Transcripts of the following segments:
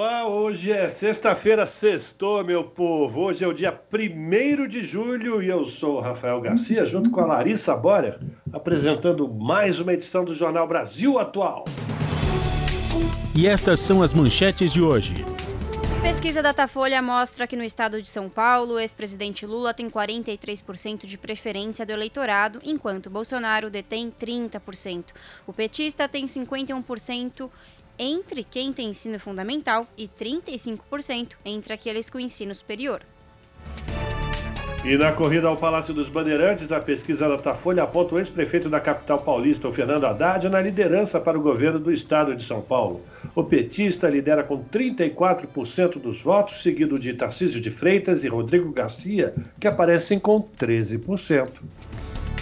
Olá, hoje é sexta-feira, sextou, meu povo. Hoje é o dia 1 de julho e eu sou o Rafael Garcia, junto com a Larissa Bora, apresentando mais uma edição do Jornal Brasil Atual. E estas são as manchetes de hoje. Pesquisa Datafolha mostra que no estado de São Paulo, o ex-presidente Lula tem 43% de preferência do eleitorado, enquanto Bolsonaro detém 30%. O petista tem 51% entre quem tem ensino fundamental e 35% entre aqueles com ensino superior. E na corrida ao Palácio dos Bandeirantes, a pesquisa Datafolha aponta o ex-prefeito da capital paulista, o Fernando Haddad, na liderança para o governo do estado de São Paulo. O petista lidera com 34% dos votos, seguido de Tarcísio de Freitas e Rodrigo Garcia, que aparecem com 13%.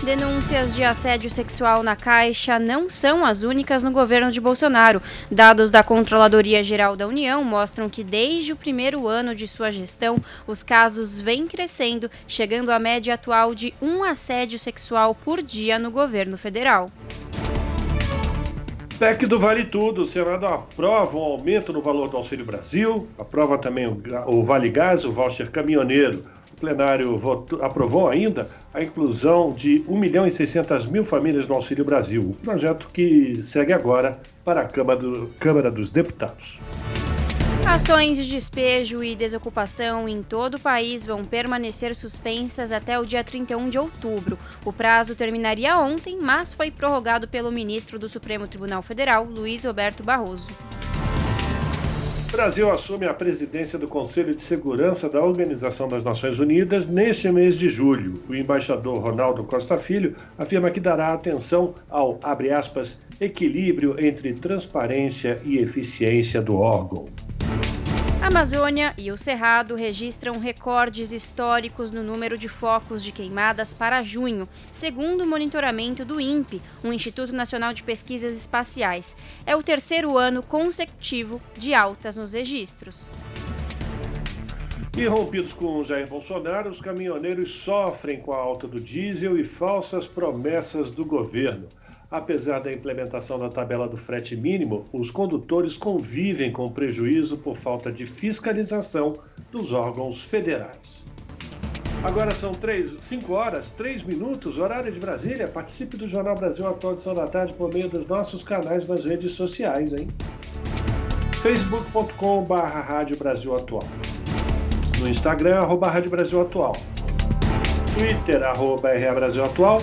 Denúncias de assédio sexual na Caixa não são as únicas no governo de Bolsonaro. Dados da Controladoria Geral da União mostram que desde o primeiro ano de sua gestão, os casos vêm crescendo, chegando à média atual de um assédio sexual por dia no governo federal. PEC do Vale Tudo. O Senado aprova um aumento no valor do Auxílio Brasil, aprova também o Vale Gás, o voucher caminhoneiro plenário votou, aprovou ainda a inclusão de 1 milhão e 600 mil famílias no Auxílio Brasil, um projeto que segue agora para a Câmara, do, Câmara dos Deputados. Ações de despejo e desocupação em todo o país vão permanecer suspensas até o dia 31 de outubro. O prazo terminaria ontem, mas foi prorrogado pelo ministro do Supremo Tribunal Federal, Luiz Roberto Barroso. Brasil assume a presidência do Conselho de Segurança da Organização das Nações Unidas neste mês de julho. O embaixador Ronaldo Costa Filho afirma que dará atenção ao, abre aspas, equilíbrio entre transparência e eficiência do órgão. A Amazônia e o Cerrado registram recordes históricos no número de focos de queimadas para junho, segundo o monitoramento do INPE, o Instituto Nacional de Pesquisas Espaciais. É o terceiro ano consecutivo de altas nos registros. E rompidos com Jair Bolsonaro, os caminhoneiros sofrem com a alta do diesel e falsas promessas do governo. Apesar da implementação da tabela do frete mínimo, os condutores convivem com prejuízo por falta de fiscalização dos órgãos federais. Agora são 5 horas, 3 minutos, horário de Brasília. Participe do Jornal Brasil Atual de São da Tarde por meio dos nossos canais nas redes sociais, hein? facebook.com.br Rádio Brasil Atual. No Instagram, arroba Rádio Brasil Atual. Twitter, arroba RA Brasil Atual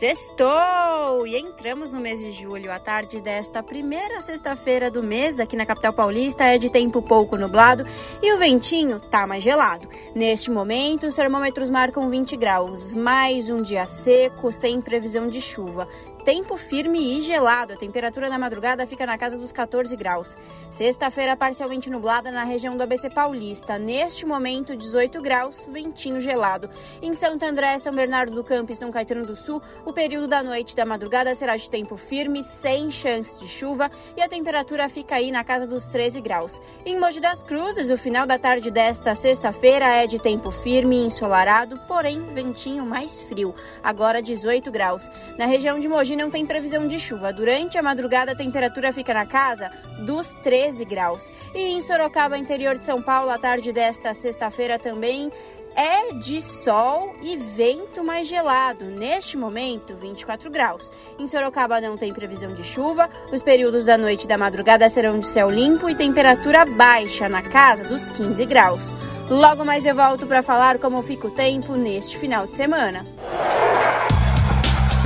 Sextou! E entramos no mês de julho. A tarde desta primeira sexta-feira do mês aqui na capital paulista é de tempo pouco nublado e o ventinho tá mais gelado. Neste momento, os termômetros marcam 20 graus. Mais um dia seco, sem previsão de chuva tempo firme e gelado. A temperatura na madrugada fica na casa dos 14 graus. Sexta-feira parcialmente nublada na região do ABC Paulista. Neste momento, 18 graus, ventinho gelado. Em Santo André, São Bernardo do Campo e São Caetano do Sul, o período da noite e da madrugada será de tempo firme, sem chance de chuva, e a temperatura fica aí na casa dos 13 graus. Em Mogi das Cruzes, o final da tarde desta sexta-feira é de tempo firme e ensolarado, porém ventinho mais frio. Agora 18 graus. Na região de Mogi não tem previsão de chuva. Durante a madrugada, a temperatura fica na casa dos 13 graus. E em Sorocaba, interior de São Paulo, a tarde desta sexta-feira também é de sol e vento mais gelado. Neste momento, 24 graus. Em Sorocaba não tem previsão de chuva. Os períodos da noite e da madrugada serão de céu limpo e temperatura baixa, na casa dos 15 graus. Logo mais eu volto para falar como fica o tempo neste final de semana.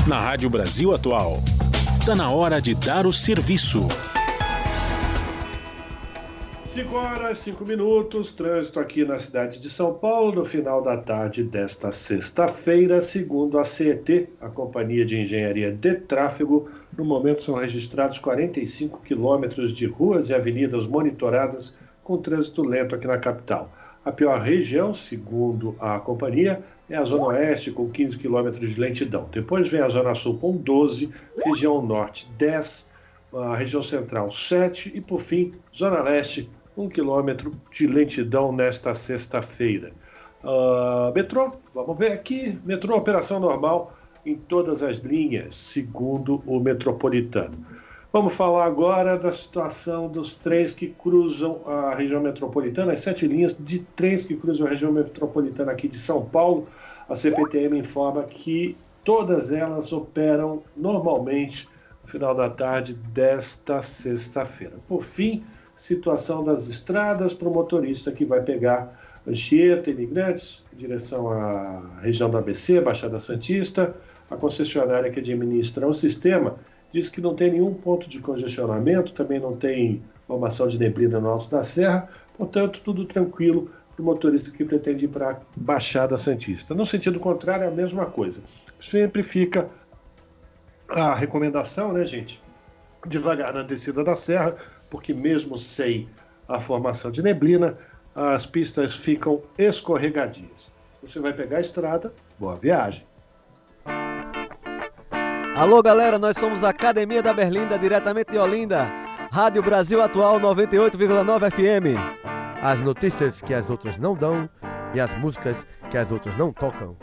Na Rádio Brasil Atual, está na hora de dar o serviço. 5 horas, 5 minutos, trânsito aqui na cidade de São Paulo, no final da tarde desta sexta-feira, segundo a CET, a Companhia de Engenharia de Tráfego, no momento são registrados 45 quilômetros de ruas e avenidas monitoradas com trânsito lento aqui na capital. A pior região, segundo a companhia, é a Zona Oeste, com 15 quilômetros de lentidão. Depois vem a Zona Sul, com 12, região Norte, 10, a região Central, 7 e, por fim, Zona Leste, um quilômetro de lentidão nesta sexta-feira. Uh, metrô, vamos ver aqui, metrô operação normal em todas as linhas, segundo o metropolitano. Vamos falar agora da situação dos trens que cruzam a região metropolitana, as sete linhas de trens que cruzam a região metropolitana aqui de São Paulo. A CPTM informa que todas elas operam normalmente no final da tarde desta sexta-feira. Por fim, situação das estradas para o motorista que vai pegar Anchieta, Imigrantes, em direção à região da ABC, Baixada Santista. A concessionária que administra o sistema diz que não tem nenhum ponto de congestionamento, também não tem formação de neblina no Alto da Serra, portanto, tudo tranquilo para o motorista que pretende ir para a Baixada Santista. No sentido contrário, é a mesma coisa. Sempre fica a recomendação, né, gente? Devagar na descida da serra, porque mesmo sem a formação de neblina, as pistas ficam escorregadias. Você vai pegar a estrada, boa viagem. Alô galera, nós somos a Academia da Berlinda, diretamente de Olinda. Rádio Brasil Atual 98,9 FM. As notícias que as outras não dão e as músicas que as outras não tocam.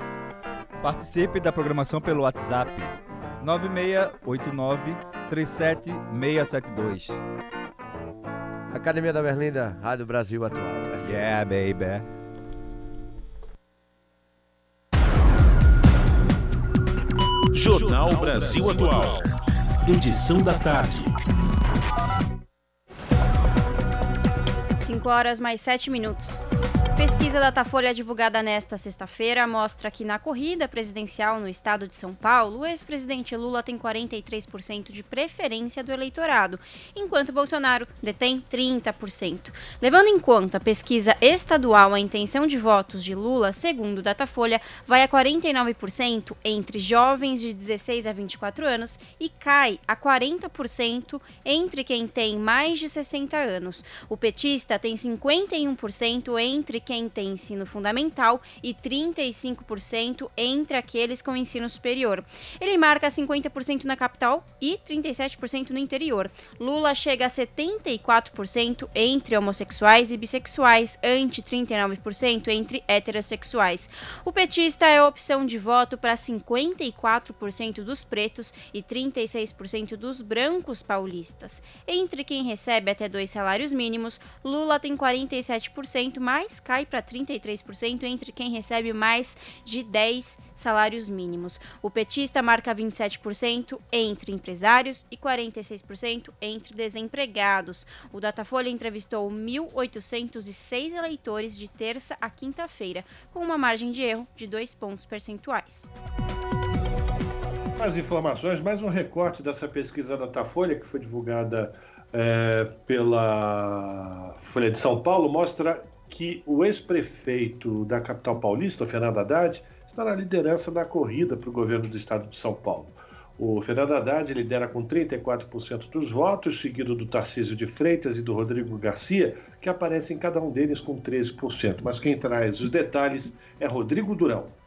Participe da programação pelo WhatsApp 9689 37672. Academia da Berlinda, Rádio Brasil Atual. Yeah, baby. Jornal Brasil Atual. Edição da tarde. 5 horas mais 7 minutos. Pesquisa Datafolha divulgada nesta sexta-feira mostra que na corrida presidencial no estado de São Paulo, o ex-presidente Lula tem 43% de preferência do eleitorado, enquanto Bolsonaro detém 30%. Levando em conta a pesquisa estadual, a intenção de votos de Lula, segundo Datafolha, vai a 49% entre jovens de 16 a 24 anos e cai a 40% entre quem tem mais de 60 anos. O petista tem 51% entre quem tem ensino fundamental e 35% entre aqueles com ensino superior. Ele marca 50% na capital e 37% no interior. Lula chega a 74% entre homossexuais e bissexuais, ante 39% entre heterossexuais. O petista é a opção de voto para 54% dos pretos e 36% dos brancos paulistas. Entre quem recebe até dois salários mínimos, Lula tem 47%, mais cai para 33% entre quem recebe mais de 10 salários mínimos. O petista marca 27% entre empresários e 46% entre desempregados. O Datafolha entrevistou 1.806 eleitores de terça a quinta-feira, com uma margem de erro de 2 pontos percentuais. As informações, mais um recorte dessa pesquisa Datafolha que foi divulgada é, pela Folha de São Paulo, mostra que o ex-prefeito da capital paulista, Fernando Haddad, está na liderança da corrida para o governo do estado de São Paulo. O Fernando Haddad lidera com 34% dos votos, seguido do Tarcísio de Freitas e do Rodrigo Garcia, que aparecem cada um deles com 13%. Mas quem traz os detalhes é Rodrigo Durão.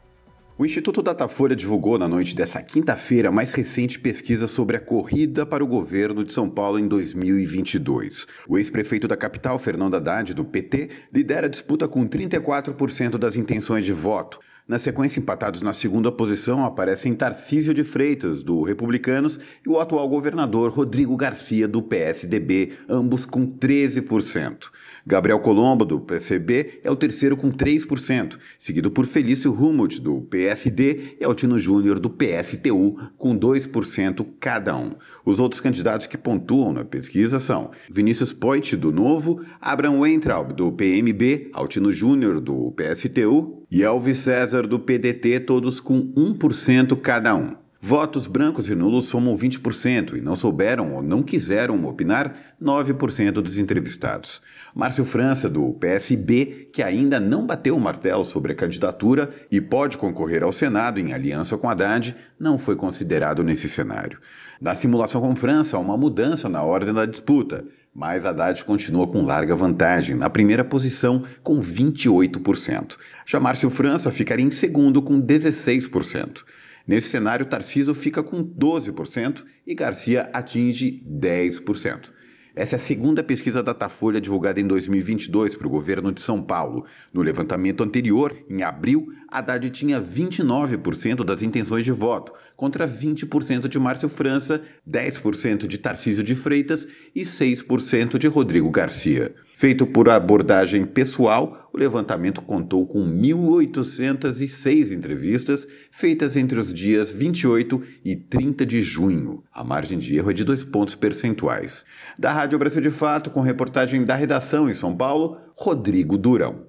O Instituto Datafolha divulgou na noite dessa quinta-feira a mais recente pesquisa sobre a corrida para o governo de São Paulo em 2022. O ex-prefeito da capital, Fernando Haddad, do PT, lidera a disputa com 34% das intenções de voto. Na sequência, empatados na segunda posição, aparecem Tarcísio de Freitas, do Republicanos, e o atual governador Rodrigo Garcia, do PSDB, ambos com 13%. Gabriel Colombo, do PCB, é o terceiro com 3%, seguido por Felício Rumut, do PSD, e Altino Júnior, do PSTU, com 2% cada um. Os outros candidatos que pontuam na pesquisa são Vinícius Poit, do Novo, Abraham Weintraub, do PMB, Altino Júnior, do PSTU e Elvis César, do PDT, todos com 1% cada um. Votos brancos e nulos somam 20% e não souberam ou não quiseram opinar 9% dos entrevistados. Márcio França, do PSB, que ainda não bateu o martelo sobre a candidatura e pode concorrer ao Senado em aliança com Haddad, não foi considerado nesse cenário. Na simulação com França, há uma mudança na ordem da disputa, mas Haddad continua com larga vantagem, na primeira posição com 28%. Já Márcio França ficaria em segundo com 16%. Nesse cenário, Tarciso fica com 12% e Garcia atinge 10%. Essa é a segunda pesquisa Datafolha divulgada em 2022 para o governo de São Paulo. No levantamento anterior, em abril, Haddad tinha 29% das intenções de voto, contra 20% de Márcio França, 10% de Tarcísio de Freitas e 6% de Rodrigo Garcia. Feito por abordagem pessoal, o levantamento contou com 1.806 entrevistas feitas entre os dias 28 e 30 de junho. A margem de erro é de dois pontos percentuais. Da Rádio Brasil de Fato, com reportagem da redação em São Paulo, Rodrigo Durão.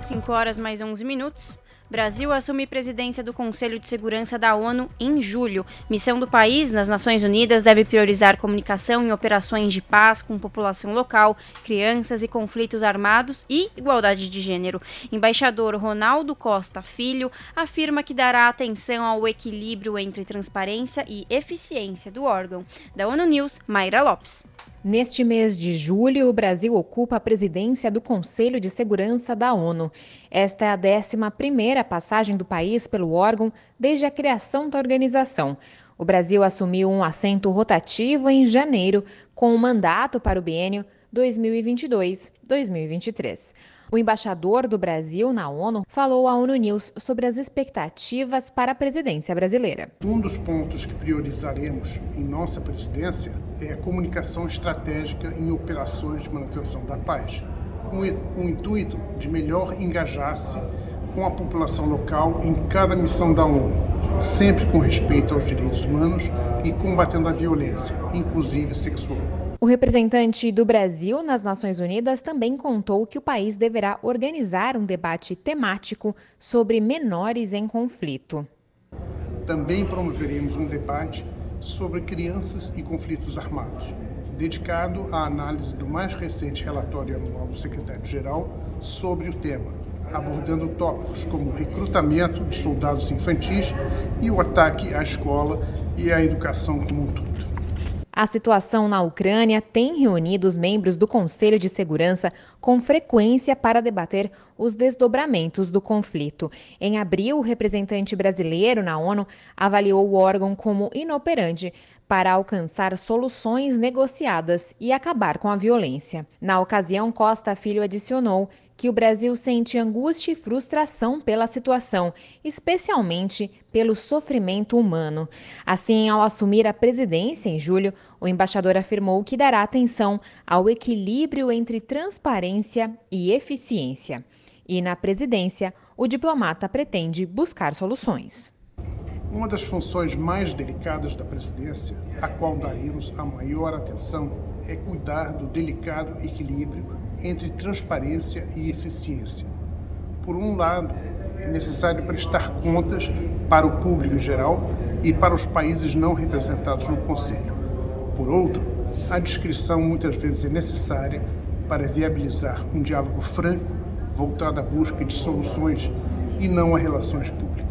5 horas mais 11 minutos. Brasil assume presidência do Conselho de Segurança da ONU em julho. Missão do país nas Nações Unidas deve priorizar comunicação em operações de paz com população local, crianças e conflitos armados e igualdade de gênero. Embaixador Ronaldo Costa Filho afirma que dará atenção ao equilíbrio entre transparência e eficiência do órgão. Da ONU News, Mayra Lopes. Neste mês de julho, o Brasil ocupa a presidência do Conselho de Segurança da ONU. Esta é a 11ª passagem do país pelo órgão desde a criação da organização. O Brasil assumiu um assento rotativo em janeiro, com um mandato para o biênio 2022-2023. O embaixador do Brasil na ONU falou à ONU News sobre as expectativas para a presidência brasileira. Um dos pontos que priorizaremos em nossa presidência é a comunicação estratégica em operações de manutenção da paz, com o intuito de melhor engajar-se com a população local em cada missão da ONU, sempre com respeito aos direitos humanos e combatendo a violência, inclusive sexual. O representante do Brasil nas Nações Unidas também contou que o país deverá organizar um debate temático sobre menores em conflito. Também promoveremos um debate sobre crianças e conflitos armados, dedicado à análise do mais recente relatório anual do secretário-geral sobre o tema, abordando tópicos como o recrutamento de soldados infantis e o ataque à escola e à educação como um todo. A situação na Ucrânia tem reunido os membros do Conselho de Segurança com frequência para debater os desdobramentos do conflito. Em abril, o representante brasileiro na ONU avaliou o órgão como inoperante para alcançar soluções negociadas e acabar com a violência. Na ocasião, Costa Filho adicionou que o Brasil sente angústia e frustração pela situação, especialmente pelo sofrimento humano. Assim, ao assumir a presidência em julho, o embaixador afirmou que dará atenção ao equilíbrio entre transparência e eficiência. E na presidência, o diplomata pretende buscar soluções. Uma das funções mais delicadas da presidência, a qual daremos a maior atenção, é cuidar do delicado equilíbrio entre transparência e eficiência. Por um lado, é necessário prestar contas para o público em geral e para os países não representados no Conselho. Por outro, a discrição muitas vezes é necessária para viabilizar um diálogo franco voltado à busca de soluções e não a relações públicas.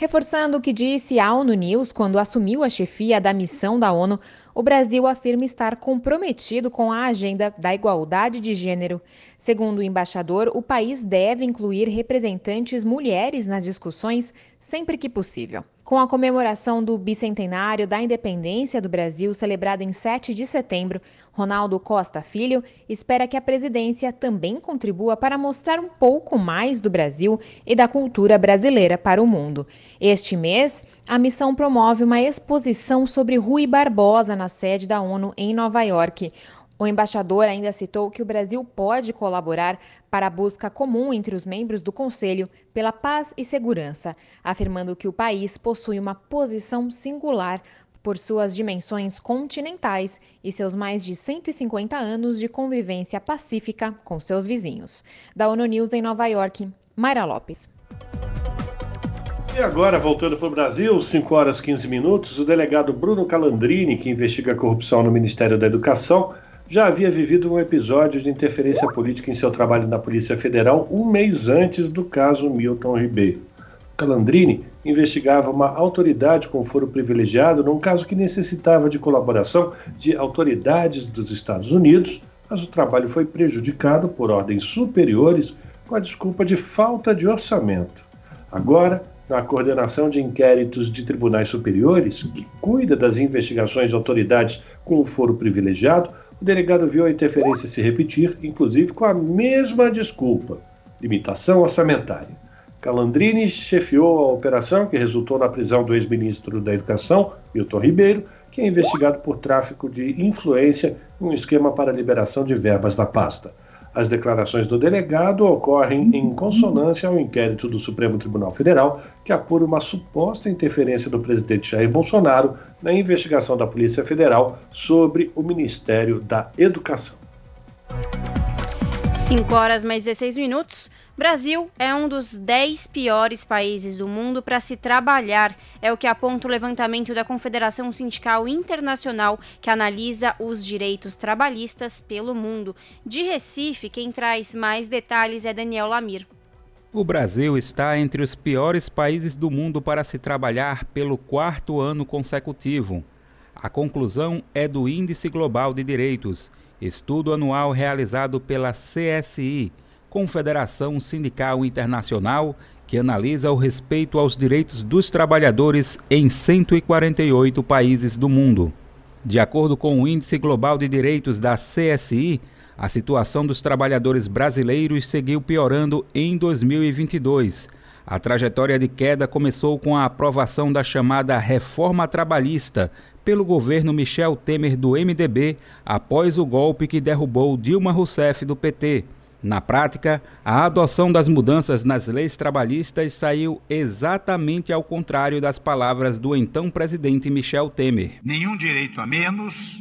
Reforçando o que disse a ONU News quando assumiu a chefia da missão da ONU, o Brasil afirma estar comprometido com a agenda da igualdade de gênero. Segundo o embaixador, o país deve incluir representantes mulheres nas discussões sempre que possível. Com a comemoração do bicentenário da independência do Brasil, celebrada em 7 de setembro, Ronaldo Costa Filho espera que a presidência também contribua para mostrar um pouco mais do Brasil e da cultura brasileira para o mundo. Este mês, a missão promove uma exposição sobre Rui Barbosa na sede da ONU em Nova York. O embaixador ainda citou que o Brasil pode colaborar para a busca comum entre os membros do Conselho pela paz e segurança, afirmando que o país possui uma posição singular por suas dimensões continentais e seus mais de 150 anos de convivência pacífica com seus vizinhos. Da ONU News em Nova York, Mayra Lopes. E agora, voltando para o Brasil, 5 horas 15 minutos, o delegado Bruno Calandrini, que investiga a corrupção no Ministério da Educação, já havia vivido um episódio de interferência política em seu trabalho na Polícia Federal um mês antes do caso Milton Ribeiro. Calandrini investigava uma autoridade com foro privilegiado num caso que necessitava de colaboração de autoridades dos Estados Unidos, mas o trabalho foi prejudicado por ordens superiores com a desculpa de falta de orçamento. Agora, na coordenação de inquéritos de tribunais superiores, que cuida das investigações de autoridades com foro privilegiado, o delegado viu a interferência se repetir, inclusive com a mesma desculpa: limitação orçamentária. Calandrini chefiou a operação que resultou na prisão do ex-ministro da Educação, Milton Ribeiro, que é investigado por tráfico de influência em um esquema para liberação de verbas da pasta. As declarações do delegado ocorrem em consonância ao inquérito do Supremo Tribunal Federal, que apura uma suposta interferência do presidente Jair Bolsonaro na investigação da Polícia Federal sobre o Ministério da Educação. 5 horas mais 16 minutos. Brasil é um dos 10 piores países do mundo para se trabalhar, é o que aponta o levantamento da Confederação Sindical Internacional, que analisa os direitos trabalhistas pelo mundo. De Recife, quem traz mais detalhes é Daniel Lamir. O Brasil está entre os piores países do mundo para se trabalhar pelo quarto ano consecutivo. A conclusão é do Índice Global de Direitos, estudo anual realizado pela CSI Confederação Sindical Internacional, que analisa o respeito aos direitos dos trabalhadores em 148 países do mundo. De acordo com o Índice Global de Direitos da CSI, a situação dos trabalhadores brasileiros seguiu piorando em 2022. A trajetória de queda começou com a aprovação da chamada Reforma Trabalhista pelo governo Michel Temer do MDB após o golpe que derrubou Dilma Rousseff do PT. Na prática, a adoção das mudanças nas leis trabalhistas saiu exatamente ao contrário das palavras do então presidente Michel Temer. Nenhum direito a menos,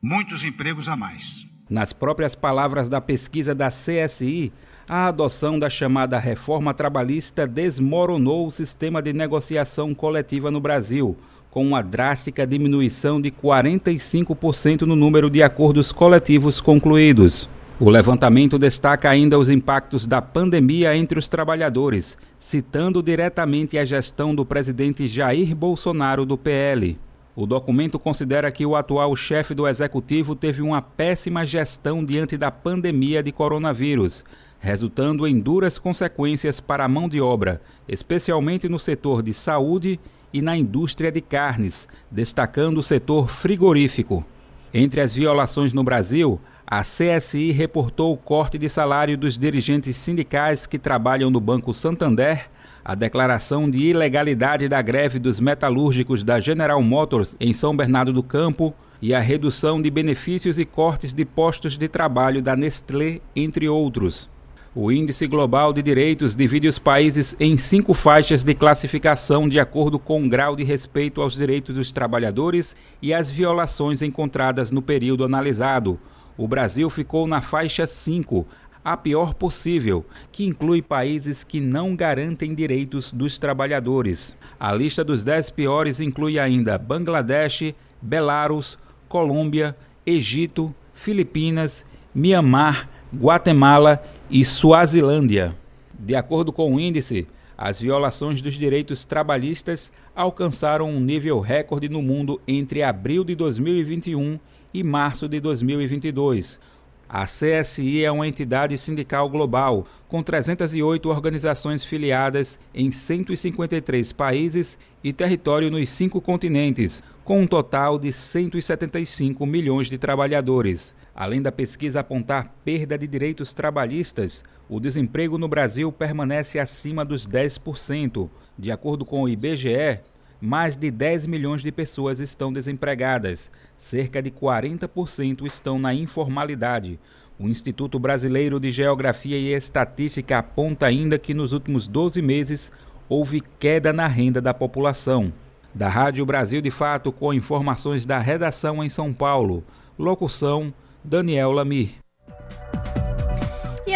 muitos empregos a mais. Nas próprias palavras da pesquisa da CSI, a adoção da chamada reforma trabalhista desmoronou o sistema de negociação coletiva no Brasil, com uma drástica diminuição de 45% no número de acordos coletivos concluídos. O levantamento destaca ainda os impactos da pandemia entre os trabalhadores, citando diretamente a gestão do presidente Jair Bolsonaro do PL. O documento considera que o atual chefe do executivo teve uma péssima gestão diante da pandemia de coronavírus, resultando em duras consequências para a mão de obra, especialmente no setor de saúde e na indústria de carnes, destacando o setor frigorífico. Entre as violações no Brasil, a CSI reportou o corte de salário dos dirigentes sindicais que trabalham no Banco Santander, a declaração de ilegalidade da greve dos metalúrgicos da General Motors em São Bernardo do Campo e a redução de benefícios e cortes de postos de trabalho da Nestlé, entre outros. O Índice Global de Direitos divide os países em cinco faixas de classificação de acordo com o grau de respeito aos direitos dos trabalhadores e as violações encontradas no período analisado o Brasil ficou na faixa 5, a pior possível, que inclui países que não garantem direitos dos trabalhadores. A lista dos 10 piores inclui ainda Bangladesh, Belarus, Colômbia, Egito, Filipinas, Mianmar, Guatemala e Suazilândia. De acordo com o índice, As violações dos direitos trabalhistas alcançaram um nível recorde no mundo entre abril de 2021 e março de 2022. A CSI é uma entidade sindical global, com 308 organizações filiadas em 153 países e território nos cinco continentes, com um total de 175 milhões de trabalhadores. Além da pesquisa apontar perda de direitos trabalhistas, o desemprego no Brasil permanece acima dos 10%. De acordo com o IBGE, mais de 10 milhões de pessoas estão desempregadas, cerca de 40% estão na informalidade. O Instituto Brasileiro de Geografia e Estatística aponta ainda que nos últimos 12 meses houve queda na renda da população. Da Rádio Brasil de Fato, com informações da redação em São Paulo. Locução Daniel Lamir.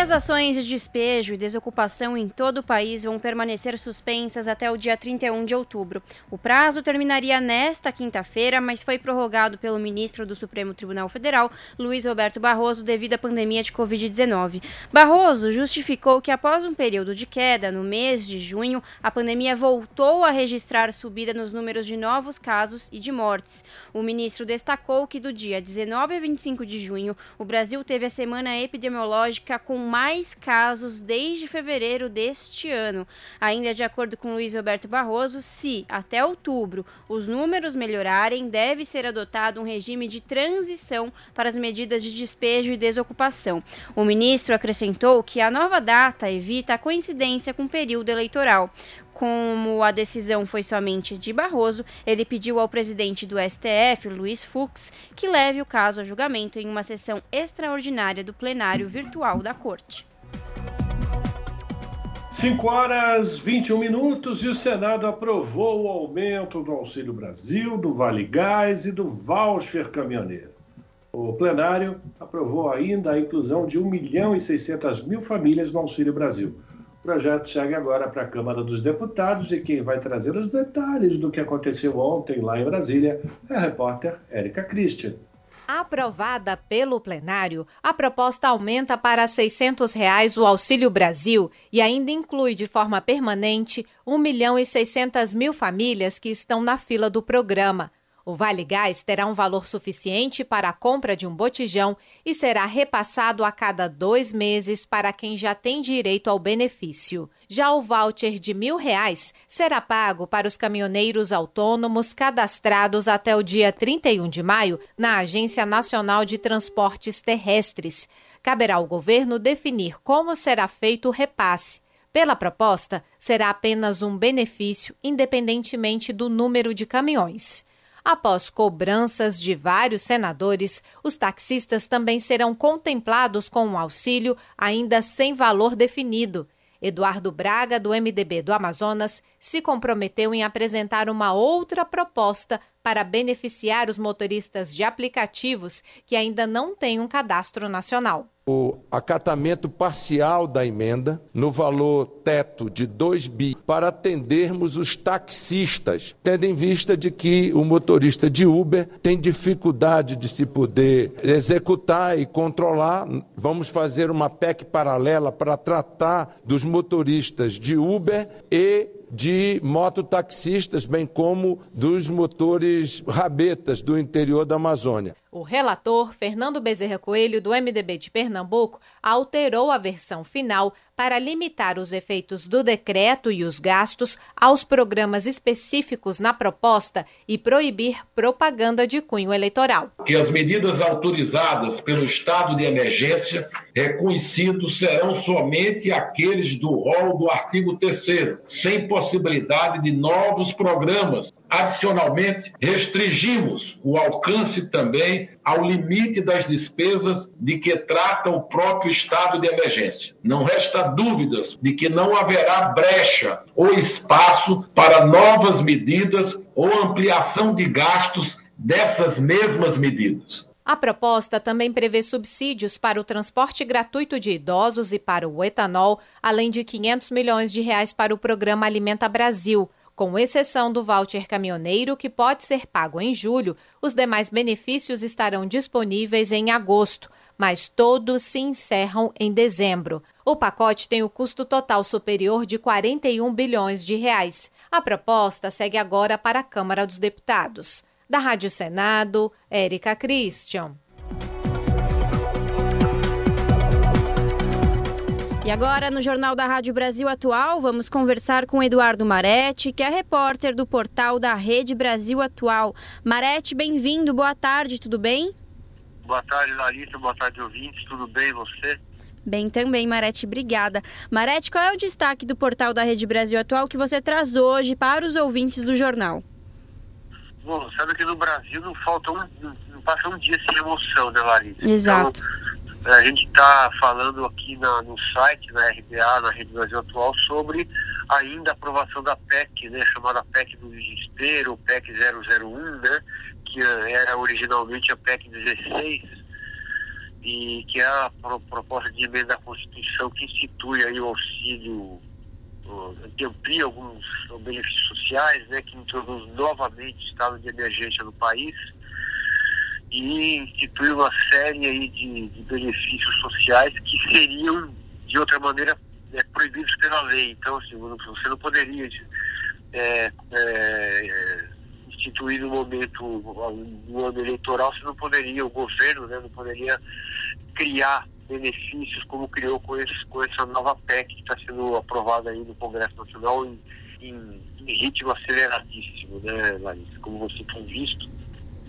As ações de despejo e desocupação em todo o país vão permanecer suspensas até o dia 31 de outubro. O prazo terminaria nesta quinta-feira, mas foi prorrogado pelo ministro do Supremo Tribunal Federal, Luiz Roberto Barroso, devido à pandemia de Covid-19. Barroso justificou que após um período de queda no mês de junho, a pandemia voltou a registrar subida nos números de novos casos e de mortes. O ministro destacou que do dia 19 a 25 de junho, o Brasil teve a semana epidemiológica com mais casos desde fevereiro deste ano. Ainda de acordo com Luiz Roberto Barroso, se até outubro os números melhorarem, deve ser adotado um regime de transição para as medidas de despejo e desocupação. O ministro acrescentou que a nova data evita a coincidência com o período eleitoral. Como a decisão foi somente de Barroso, ele pediu ao presidente do STF, Luiz Fux, que leve o caso a julgamento em uma sessão extraordinária do plenário virtual da Corte. 5 horas 21 minutos e o Senado aprovou o aumento do Auxílio Brasil, do Vale Gás e do voucher caminhoneiro. O plenário aprovou ainda a inclusão de 1 milhão e 600 mil famílias no Auxílio Brasil. O projeto segue agora para a Câmara dos Deputados e quem vai trazer os detalhes do que aconteceu ontem lá em Brasília é a repórter Érica Christian. Aprovada pelo plenário, a proposta aumenta para 600 reais o Auxílio Brasil e ainda inclui de forma permanente 1 milhão e 600 mil famílias que estão na fila do programa. O Vale Gás terá um valor suficiente para a compra de um botijão e será repassado a cada dois meses para quem já tem direito ao benefício. Já o voucher de mil reais será pago para os caminhoneiros autônomos cadastrados até o dia 31 de maio na Agência Nacional de Transportes Terrestres. Caberá ao governo definir como será feito o repasse. Pela proposta, será apenas um benefício, independentemente do número de caminhões. Após cobranças de vários senadores, os taxistas também serão contemplados com um auxílio ainda sem valor definido. Eduardo Braga, do MDB do Amazonas, se comprometeu em apresentar uma outra proposta para beneficiar os motoristas de aplicativos que ainda não têm um cadastro nacional o acatamento parcial da emenda no valor teto de 2 bi para atendermos os taxistas, tendo em vista de que o motorista de Uber tem dificuldade de se poder executar e controlar. Vamos fazer uma PEC paralela para tratar dos motoristas de Uber e de mototaxistas, bem como dos motores rabetas do interior da Amazônia. O relator, Fernando Bezerra Coelho, do MDB de Pernambuco, alterou a versão final para limitar os efeitos do decreto e os gastos aos programas específicos na proposta e proibir propaganda de cunho eleitoral. Que as medidas autorizadas pelo estado de emergência reconhecidos serão somente aqueles do rol do artigo 3 sem possibilidade de novos programas. Adicionalmente, restringimos o alcance também ao limite das despesas de que trata o próprio estado de emergência. Não resta dúvidas de que não haverá brecha ou espaço para novas medidas ou ampliação de gastos dessas mesmas medidas. A proposta também prevê subsídios para o transporte gratuito de idosos e para o etanol, além de 500 milhões de reais para o programa Alimenta Brasil. Com exceção do voucher caminhoneiro, que pode ser pago em julho, os demais benefícios estarão disponíveis em agosto, mas todos se encerram em dezembro. O pacote tem o custo total superior de 41 bilhões de reais. A proposta segue agora para a Câmara dos Deputados. Da Rádio Senado, Érica Christian. E agora, no Jornal da Rádio Brasil Atual, vamos conversar com Eduardo Maretti, que é repórter do portal da Rede Brasil Atual. Maretti, bem-vindo, boa tarde, tudo bem? Boa tarde, Larissa, boa tarde, ouvintes, tudo bem, e você? Bem também, Marete, obrigada. Marete, qual é o destaque do portal da Rede Brasil Atual que você traz hoje para os ouvintes do jornal? Bom, sabe que no Brasil não falta um, não passa um dia sem emoção, né, Larissa? Exato. Então, a gente está falando aqui na, no site, na RBA, na Rede Brasil Atual, sobre ainda a aprovação da PEC, né, chamada PEC do Desespero, PEC 001, né, que era originalmente a PEC 16, e que é a proposta de emenda à Constituição que institui aí o auxílio, que amplia alguns benefícios sociais, né, que introduz novamente estado de emergência no país e institui uma série aí de, de benefícios sociais que seriam, de outra maneira, é, proibidos pela lei. Então, assim, você não poderia é, é, instituir no momento, no ano eleitoral, você não poderia, o governo né, não poderia criar benefícios como criou com, esse, com essa nova PEC que está sendo aprovada aí no Congresso Nacional em, em, em ritmo aceleradíssimo, né, Larissa? Como você tem visto,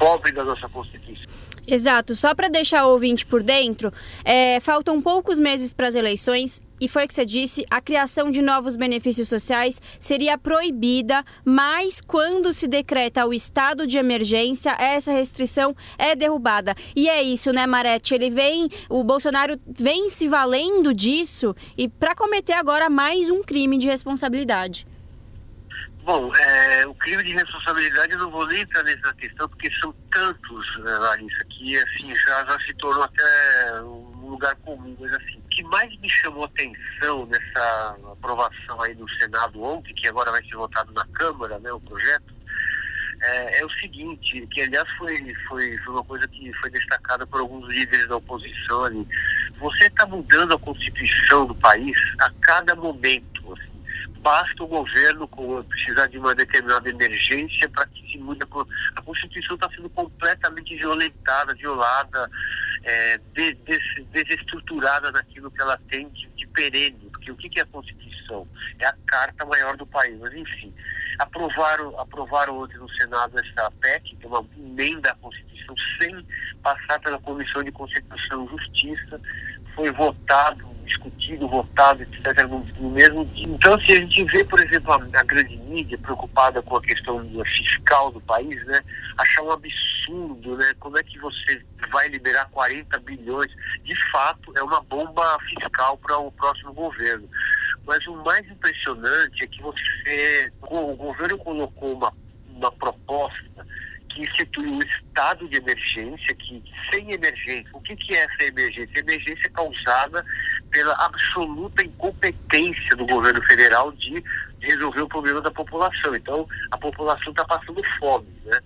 pobre da nossa Constituição. Exato. Só para deixar o ouvinte por dentro, é, faltam poucos meses para as eleições e foi o que você disse, a criação de novos benefícios sociais seria proibida, mas quando se decreta o estado de emergência, essa restrição é derrubada. E é isso, né, Marete? Ele vem, o Bolsonaro vem se valendo disso e para cometer agora mais um crime de responsabilidade. Bom, é, o crime de responsabilidade eu não vou nem entrar nessa questão, porque são tantos, né, Larissa, que assim, já, já se tornou até um lugar comum, mas assim, o que mais me chamou atenção nessa aprovação aí do Senado ontem, que agora vai ser votado na Câmara, né, o projeto, é, é, o seguinte, que aliás foi, foi, foi uma coisa que foi destacada por alguns líderes da oposição ali. Você está mudando a Constituição do país a cada momento. Assim, basta o governo precisar de uma determinada emergência para que se mude. A Constituição está sendo completamente violentada, violada, é, des, desestruturada naquilo que ela tem de, de perene. Porque o que, que é a Constituição? É a carta maior do país. Mas, enfim, aprovaram, aprovaram ontem no Senado essa PEC, que é uma emenda à Constituição, sem passar pela Comissão de Constituição e Justiça. Foi votado discutido, votado, etc., no, no, mesmo dia. Então, se a gente vê, por exemplo, a, a, grande mídia preocupada com a questão fiscal do país, né, achar um absurdo, né, como é que você vai liberar 40 bilhões? De fato, é uma bomba fiscal para o próximo governo. Mas o mais impressionante é que você, o governo colocou uma, uma proposta que institui um estado de emergência, que sem emergência, o que, que é essa emergência? Emergência causada pela absoluta incompetência do governo federal de resolver o problema da população. Então, a população está passando fome, né?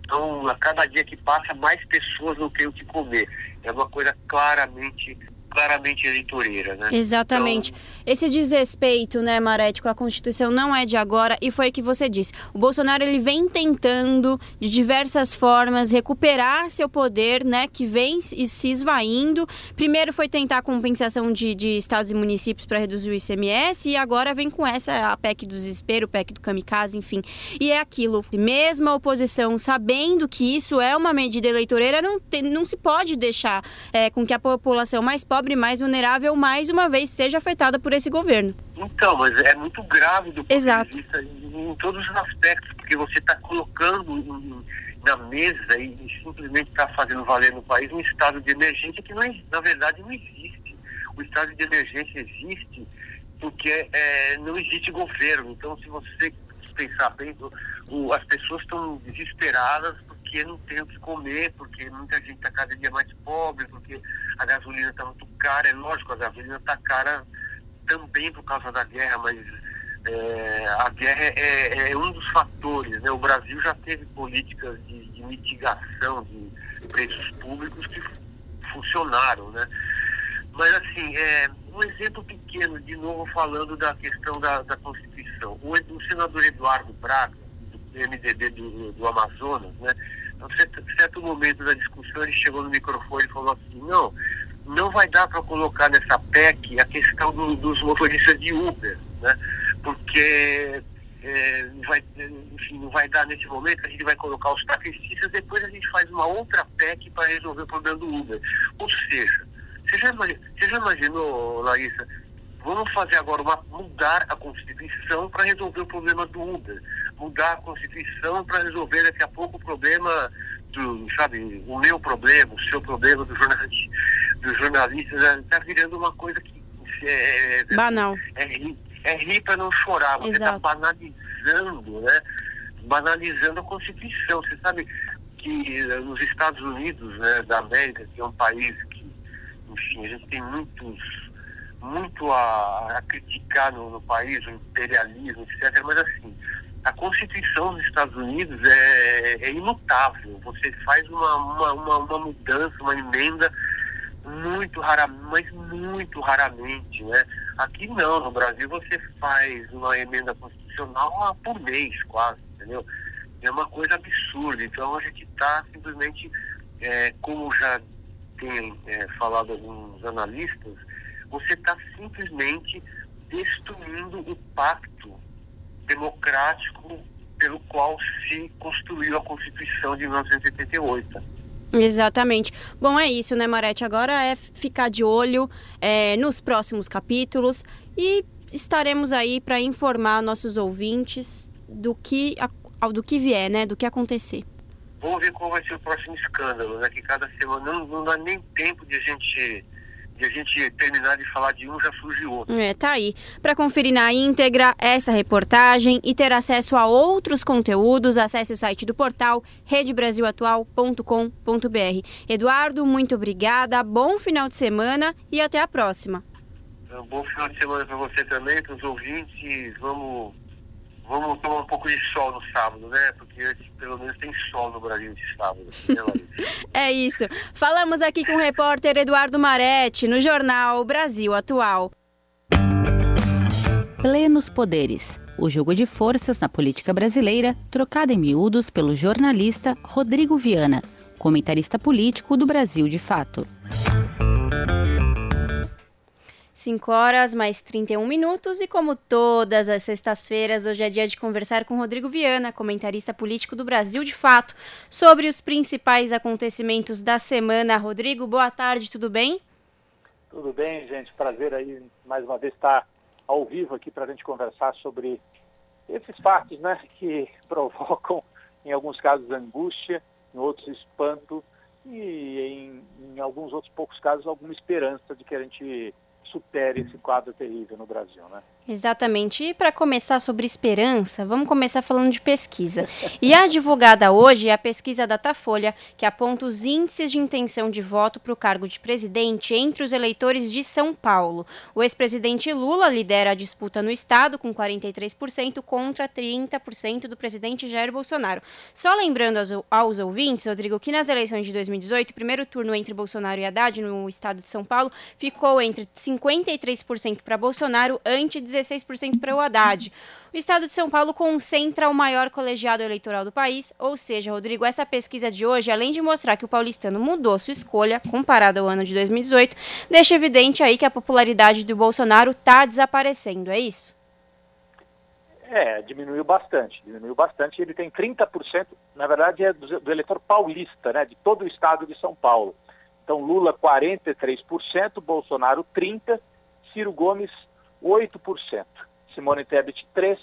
Então, a cada dia que passa, mais pessoas não têm o que comer. É uma coisa claramente claramente eleitoreira, né? Exatamente. Então... Esse desrespeito, né, Marete, com a Constituição não é de agora e foi o que você disse. O Bolsonaro ele vem tentando de diversas formas recuperar seu poder, né, que vem se esvaindo. Primeiro foi tentar a compensação de, de estados e municípios para reduzir o ICMS e agora vem com essa a PEC do desespero, PEC do kamikaze, enfim. E é aquilo. Mesmo a oposição sabendo que isso é uma medida eleitoreira, não, tem, não se pode deixar é, com que a população mais pobre pobre, mais vulnerável, mais uma vez seja afetada por esse governo. Então, mas é muito grave do ponto Exato. de vista em, em todos os aspectos, porque você está colocando em, na mesa e, e simplesmente está fazendo valer no país um estado de emergência que, não, na verdade, não existe. O estado de emergência existe porque é, não existe governo. Então, se você pensar bem, o, as pessoas estão desesperadas porque não tem o que comer, porque muita gente está cada dia mais pobre, porque a gasolina está muito cara. É lógico, a gasolina está cara também por causa da guerra, mas é, a guerra é, é, é, um dos fatores. Né? O Brasil já teve políticas de, de mitigação de preços públicos que funcionaram. Né? Mas assim, é, um exemplo pequeno, de novo falando da questão da, da Constituição. O, o senador Eduardo Braga, MDB do, do Amazonas, né, em certo, certo momento da discussão, ele chegou no microfone e falou assim, não, não vai dar para colocar nessa PEC a questão do, dos motoristas de Uber, né? porque é, vai, enfim, não vai dar nesse momento, a gente vai colocar os taxistas, depois a gente faz uma outra PEC para resolver o problema do Uber. Ou seja, você já, você já imaginou, Larissa, vamos fazer agora uma, mudar a Constituição para resolver o problema do Uber, mudar a Constituição para resolver daqui a pouco o problema do, sabe, o meu problema, o seu problema do jornalista, dos jornalistas, está virando uma coisa que é, é banal. É, é rir para não chorar, você está banalizando, né? Banalizando a Constituição. Você sabe que eh, nos Estados Unidos né, da América, que é um país que, enfim, a gente tem muitos, muito a, a criticar no, no país, o imperialismo, etc. Mas assim, a Constituição dos Estados Unidos é, é imutável. Você faz uma, uma, uma, uma mudança, uma emenda muito raramente, mas muito raramente, né? Aqui não, no Brasil você faz uma emenda constitucional por mês quase, entendeu? É uma coisa absurda. Então a gente está simplesmente, é, como já tem é, falado alguns analistas, você está simplesmente destruindo o pacto democrático pelo qual se construiu a Constituição de 1988. Exatamente. Bom, é isso, né, Marete? Agora é ficar de olho é, nos próximos capítulos e estaremos aí para informar nossos ouvintes do que, do que vier, né? Do que acontecer. Vamos ver qual vai ser o próximo escândalo, né? Que cada semana não, não dá nem tempo de a gente de a gente terminar de falar de um, já surge outro. É, tá aí. Para conferir na íntegra essa reportagem e ter acesso a outros conteúdos, acesse o site do portal redebrasilatual.com.br. Eduardo, muito obrigada, bom final de semana e até a próxima. Um bom final de semana para você também, para os ouvintes. Vamos vamos tomar um pouco de sol no sábado, né? Porque pelo menos tem sol no Brasil esse sábado. Né, é isso. Falamos aqui com o repórter Eduardo Maretti, no jornal Brasil Atual. Plenos poderes. O jogo de forças na política brasileira, trocado em miúdos pelo jornalista Rodrigo Viana, comentarista político do Brasil de Fato. 5 horas mais 31 minutos e como todas as sextas-feiras, hoje é dia de conversar com Rodrigo Viana, comentarista político do Brasil de Fato, sobre os principais acontecimentos da semana. Rodrigo, boa tarde, tudo bem? Tudo bem, gente. Prazer aí mais uma vez estar ao vivo aqui para a gente conversar sobre esses fatos, né, que provocam em alguns casos angústia, em outros espanto e em, em alguns outros poucos casos alguma esperança de que a gente supere esse quadro terrível no Brasil, né? Exatamente. E para começar sobre esperança, vamos começar falando de pesquisa. E a divulgada hoje é a pesquisa Datafolha, que aponta os índices de intenção de voto para o cargo de presidente entre os eleitores de São Paulo. O ex-presidente Lula lidera a disputa no estado com 43% contra 30% do presidente Jair Bolsonaro. Só lembrando aos, aos ouvintes, Rodrigo, que nas eleições de 2018, o primeiro turno entre Bolsonaro e Haddad no estado de São Paulo ficou entre 53% para Bolsonaro ante 16% para o Haddad. O estado de São Paulo concentra o maior colegiado eleitoral do país, ou seja, Rodrigo, essa pesquisa de hoje, além de mostrar que o paulistano mudou sua escolha comparado ao ano de 2018, deixa evidente aí que a popularidade do Bolsonaro está desaparecendo, é isso? É, diminuiu bastante, diminuiu bastante. Ele tem 30%, na verdade é do, do eleitor paulista, né, de todo o estado de São Paulo. Então, Lula 43%, Bolsonaro 30%, Ciro Gomes 8%, Simone Tebet 3%,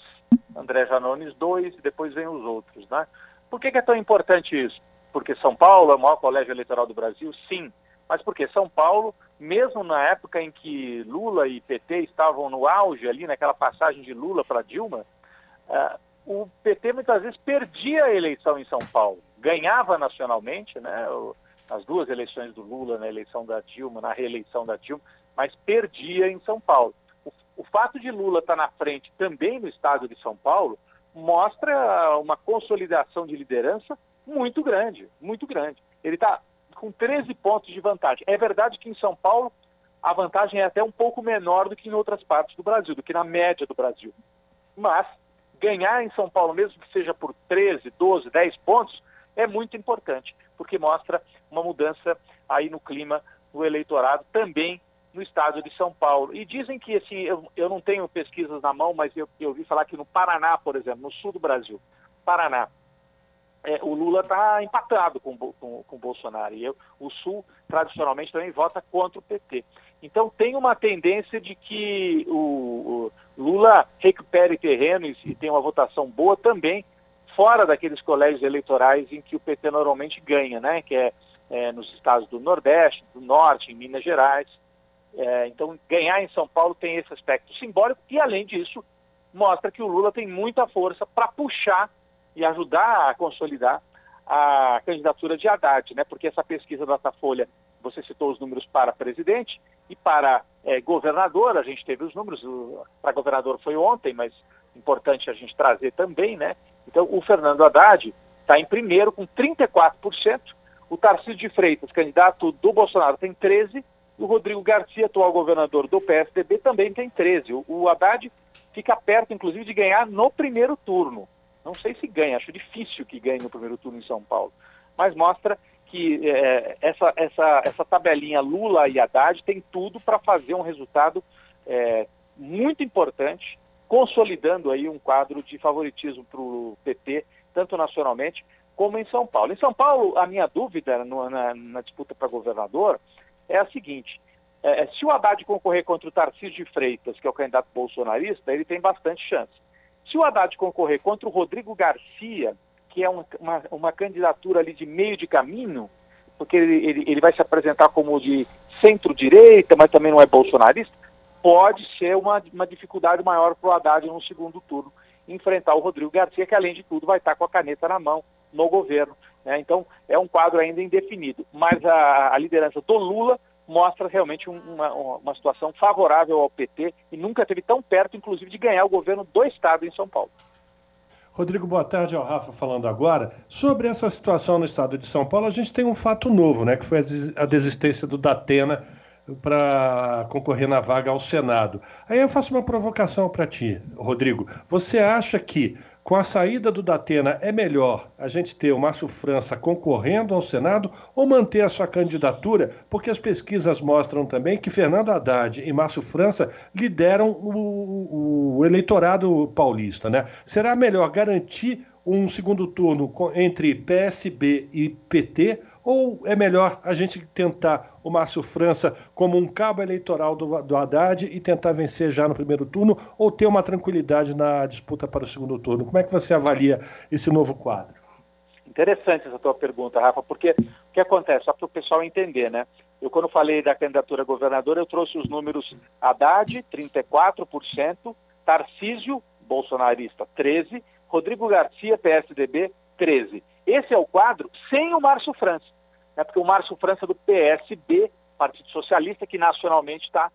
André Janones 2% e depois vem os outros. Né? Por que, que é tão importante isso? Porque São Paulo é o maior colégio eleitoral do Brasil? Sim. Mas porque São Paulo, mesmo na época em que Lula e PT estavam no auge, ali naquela passagem de Lula para Dilma, uh, o PT muitas vezes perdia a eleição em São Paulo. Ganhava nacionalmente, né? O, nas duas eleições do Lula, na eleição da Dilma, na reeleição da Dilma, mas perdia em São Paulo. O, o fato de Lula estar na frente também no estado de São Paulo mostra uma consolidação de liderança muito grande, muito grande. Ele está com 13 pontos de vantagem. É verdade que em São Paulo a vantagem é até um pouco menor do que em outras partes do Brasil, do que na média do Brasil. Mas ganhar em São Paulo, mesmo que seja por 13, 12, 10 pontos, é muito importante, porque mostra uma mudança aí no clima do eleitorado também no estado de São Paulo. E dizem que, assim, eu, eu não tenho pesquisas na mão, mas eu, eu ouvi falar que no Paraná, por exemplo, no sul do Brasil, Paraná, é, o Lula está empatado com, o Bolsonaro. E eu, o Sul, tradicionalmente, também vota contra o PT. Então, tem uma tendência de que o, o Lula recupere terreno e, e tenha uma votação boa também, fora daqueles colégios eleitorais em que o PT normalmente ganha, né? que é, é nos estados do Nordeste, do Norte, em Minas Gerais. É, então, ganhar em São Paulo tem esse aspecto simbólico e, além disso, mostra que o Lula tem muita força para puxar e ajudar a consolidar a candidatura de Haddad, né? Porque essa pesquisa da Datafolha, você citou os números para presidente e para é, governador, a gente teve os números, para governador foi ontem, mas importante a gente trazer também, né? Então, o Fernando Haddad está em primeiro com 34%, o Tarcísio de Freitas, candidato do Bolsonaro, tem 13%, o Rodrigo Garcia, atual governador do PSDB, também tem 13%. O, Haddad fica perto, inclusive, de ganhar no primeiro turno. Não sei se ganha, acho difícil que ganhe no primeiro turno em São Paulo. Mas mostra que é, essa, essa, essa tabelinha Lula e Haddad tem tudo para fazer um resultado é, muito importante, consolidando aí um quadro de favoritismo para o PT, tanto nacionalmente como em São Paulo. Em São Paulo, a minha dúvida no, na, na, disputa para governador é a seguinte: é, se o Haddad concorrer contra o Tarcísio de Freitas, que é o candidato bolsonarista, ele tem bastante chance. Se o Haddad concorrer contra o Rodrigo Garcia, que é uma, uma, uma candidatura ali de meio de caminho, porque ele, ele, ele vai se apresentar como de centro-direita, mas também não é bolsonarista, pode ser uma, uma dificuldade maior para o Haddad no segundo turno enfrentar o Rodrigo Garcia, que além de tudo vai estar com a caneta na mão no governo. Né? Então é um quadro ainda indefinido. Mas a, a liderança do Lula mostra realmente uma, uma situação favorável ao PT e nunca teve tão perto, inclusive, de ganhar o governo do Estado em São Paulo. Rodrigo, boa tarde. É o Rafa falando agora. Sobre essa situação no estado de São Paulo, a gente tem um fato novo, né? Que foi a desistência do Datena para concorrer na vaga ao Senado. Aí eu faço uma provocação para ti, Rodrigo. Você acha que com a saída do Datena, é melhor a gente ter o Márcio França concorrendo ao Senado ou manter a sua candidatura? Porque as pesquisas mostram também que Fernando Haddad e Márcio França lideram o, o eleitorado paulista, né? Será melhor garantir um segundo turno entre PSB e PT ou é melhor a gente tentar o Márcio França como um cabo eleitoral do, do Haddad e tentar vencer já no primeiro turno, ou ter uma tranquilidade na disputa para o segundo turno? Como é que você avalia esse novo quadro? Interessante essa tua pergunta, Rafa, porque o que acontece? Só para o pessoal entender, né? Eu, quando falei da candidatura a governador, eu trouxe os números Haddad, 34%, Tarcísio, bolsonarista, 13%, Rodrigo Garcia, PSDB, 13%. Esse é o quadro sem o Márcio França, né, porque o Márcio França é do PSB, Partido Socialista, que nacionalmente está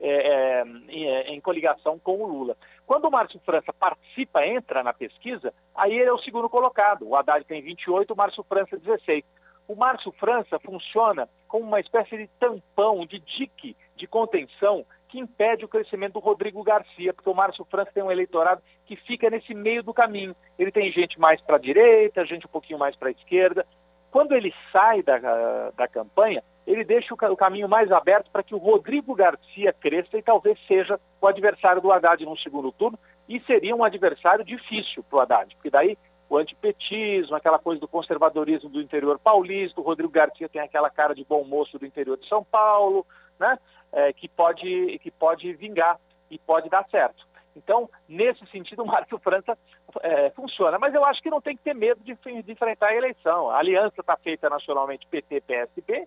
é, é, em, é, em, coligação com o Lula. Quando o Márcio França participa, entra na pesquisa, aí ele é o segundo colocado. O Haddad tem 28, o Márcio França 16. O Márcio França funciona como uma espécie de tampão, de dique de contenção que impede o crescimento do Rodrigo Garcia, porque o Márcio França tem um eleitorado que fica nesse meio do caminho. Ele tem gente mais para a direita, gente um pouquinho mais para a esquerda. Quando ele sai da, da campanha, ele deixa o, caminho mais aberto para que o Rodrigo Garcia cresça e talvez seja o adversário do Haddad no segundo turno, e seria um adversário difícil para o Haddad, porque daí o antipetismo, aquela coisa do conservadorismo do interior paulista, o Rodrigo Garcia tem aquela cara de bom moço do interior de São Paulo, né? é, que, pode, que pode vingar e pode dar certo. Então, nesse sentido, o Márcio França é, funciona. Mas eu acho que não tem que ter medo de, de enfrentar a eleição. A aliança está feita nacionalmente PT-PSB.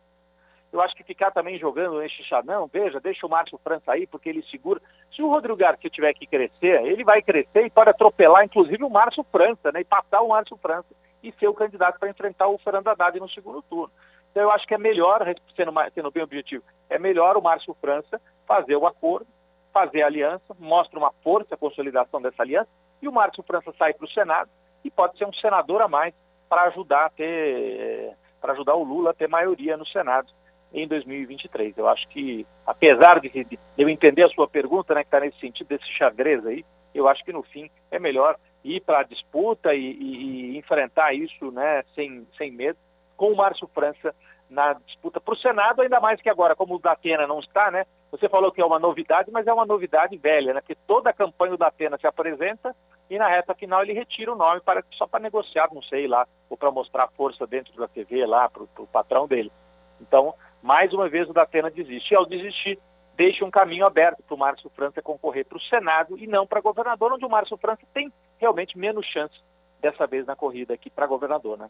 Eu acho que ficar também jogando nesse xadão, veja, deixa o Márcio França aí, porque ele segura. Se o Rodrigo Garcia tiver que crescer, ele vai crescer e pode atropelar, inclusive, o Márcio França, né? E passar o Márcio França e ser o candidato para enfrentar o Fernando Haddad no segundo turno. Então eu acho que é melhor, sendo, sendo bem objetivo, é melhor o Márcio França fazer o acordo, fazer a aliança, mostra uma força, a consolidação dessa aliança, e o Márcio França sai para o Senado e pode ser um senador a mais para ajudar a ter, para ajudar o Lula a ter maioria no Senado em 2023. Eu acho que, apesar de, eu entender a sua pergunta, né, que está nesse sentido desse xadrez aí, eu acho que no fim é melhor ir para a disputa e, e, e, enfrentar isso né, sem, sem medo, com o Márcio França na disputa para o Senado, ainda mais que agora, como o Datena não está, né? Você falou que é uma novidade, mas é uma novidade velha, né? Porque toda a campanha do Datena se apresenta e na reta final ele retira o nome para, só para negociar, não sei lá, ou para mostrar força dentro da TV lá para o patrão dele. Então, mais uma vez o Datena desiste. E ao desistir, deixa um caminho aberto para o Márcio França concorrer para o Senado e não para governador, onde o Márcio França tem realmente menos chance dessa vez na corrida aqui para governador, né?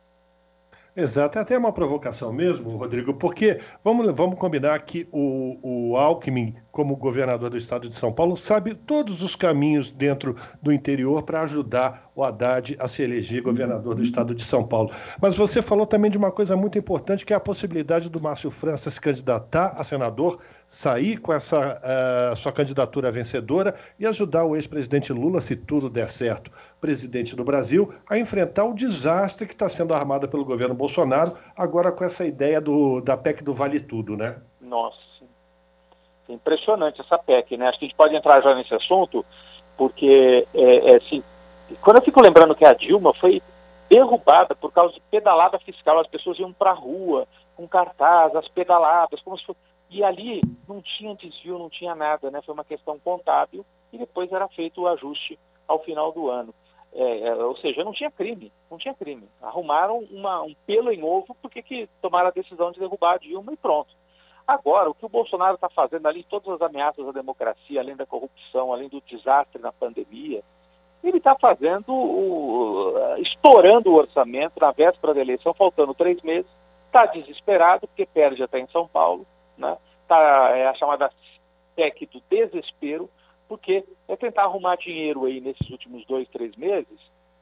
Exato, é até uma provocação mesmo, Rodrigo, porque vamos, vamos combinar que o, o Alckmin, como governador do estado de São Paulo, sabe todos os caminhos dentro do interior para ajudar o Haddad a se eleger governador do estado de São Paulo. Mas você falou também de uma coisa muito importante, que é a possibilidade do Márcio França se candidatar a senador sair com essa uh, sua candidatura vencedora e ajudar o ex-presidente Lula, se tudo der certo, presidente do Brasil, a enfrentar o desastre que está sendo armado pelo governo Bolsonaro, agora com essa ideia do, da PEC do Vale Tudo, né? Nossa, impressionante essa PEC, né? Acho que a gente pode entrar já nesse assunto, porque, é, é, assim, quando eu fico lembrando que a Dilma foi derrubada por causa de pedalada fiscal, as pessoas iam para a rua com cartaz, as pedaladas, como se fosse e ali não tinha desvio, não tinha nada, né? Foi uma questão contábil e depois era feito o ajuste ao final do ano. É, é, ou seja, não tinha crime, não tinha crime. Arrumaram uma, um pelo em ovo porque que tomaram a decisão de derrubar a Dilma e pronto. Agora, o que o Bolsonaro está fazendo ali, todas as ameaças à democracia, além da corrupção, além do desastre na pandemia, ele está fazendo, o, estourando o orçamento na véspera da eleição, faltando três meses, está desesperado porque perde até em São Paulo, né? Tá, é a chamada PEC do desespero, porque é tentar arrumar dinheiro aí nesses últimos dois, três meses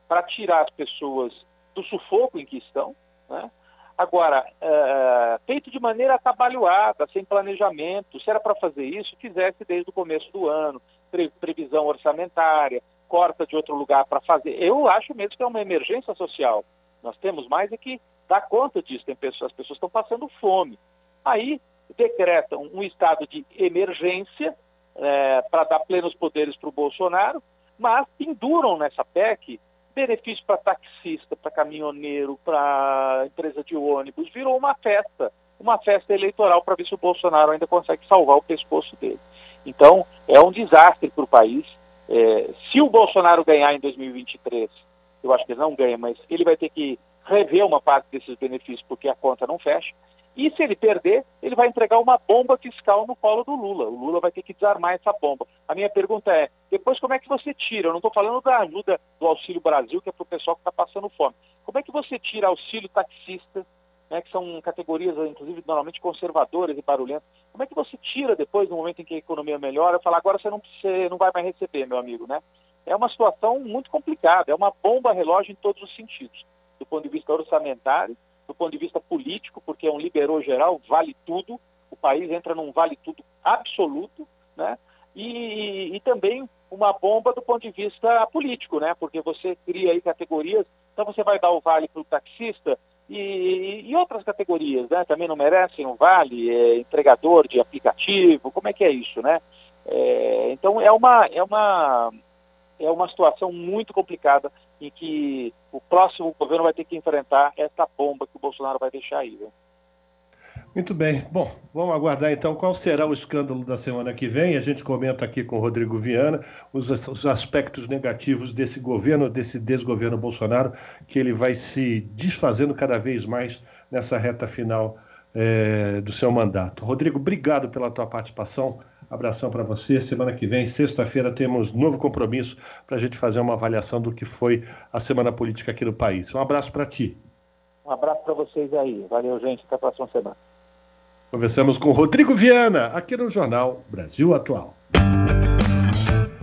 para tirar as pessoas do sufoco em que estão, né? Agora, é, feito de maneira atabalhoada, sem planejamento, se era para fazer isso, fizesse desde o começo do ano, pre previsão orçamentária, corta de outro lugar para fazer. Eu acho mesmo que é uma emergência social. Nós temos mais é que dar conta disso. Tem pessoas, as pessoas estão passando fome. Aí decretam um estado de emergência é, para dar plenos poderes para o Bolsonaro, mas penduram nessa PEC benefício para taxista, para caminhoneiro, para empresa de ônibus. Virou uma festa, uma festa eleitoral para ver se o Bolsonaro ainda consegue salvar o pescoço dele. Então, é um desastre para o país. É, se o Bolsonaro ganhar em 2023, eu acho que ele não ganha, mas ele vai ter que rever uma parte desses benefícios porque a conta não fecha. E se ele perder, ele vai entregar uma bomba fiscal no colo do Lula. O Lula vai ter que desarmar essa bomba. A minha pergunta é: depois como é que você tira? Eu não estou falando da ajuda do Auxílio Brasil, que é para o pessoal que está passando fome. Como é que você tira auxílio taxista, né, que são categorias, inclusive, normalmente conservadoras e barulhentas? Como é que você tira depois, no momento em que a economia melhora, e fala, agora você não, você não vai mais receber, meu amigo, né? É uma situação muito complicada, é uma bomba relógio em todos os sentidos, do ponto de vista orçamentário, do ponto de vista político, porque é um liberou geral, vale tudo, o país entra num vale tudo absoluto, né? E, e, também uma bomba do ponto de vista político, né? Porque você cria aí categorias, então você vai dar o vale para o taxista e, e, outras categorias, né? Também não merecem o vale, é, entregador de aplicativo, como é que é isso, né? É, então é uma, é uma é uma situação muito complicada em que o próximo governo vai ter que enfrentar essa bomba que o Bolsonaro vai deixar aí. Viu? Muito bem. Bom, vamos aguardar então qual será o escândalo da semana que vem. A gente comenta aqui com o Rodrigo Viana os, os aspectos negativos desse governo, desse desgoverno Bolsonaro, que ele vai se desfazendo cada vez mais nessa reta final é, do seu mandato. Rodrigo, obrigado pela tua participação. Abração para você. Semana que vem, sexta-feira, temos novo compromisso para a gente fazer uma avaliação do que foi a semana política aqui no país. Um abraço para ti. Um abraço para vocês aí. Valeu, gente. Até a próxima semana. Conversamos com Rodrigo Viana, aqui no Jornal Brasil Atual.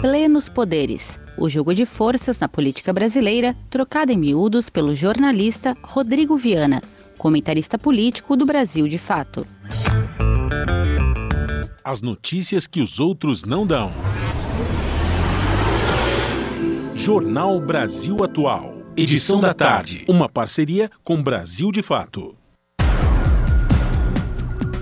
Plenos Poderes. O jogo de forças na política brasileira, trocado em miúdos pelo jornalista Rodrigo Viana, comentarista político do Brasil de Fato. As notícias que os outros não dão. Jornal Brasil Atual. Edição da tarde. Uma parceria com Brasil de Fato.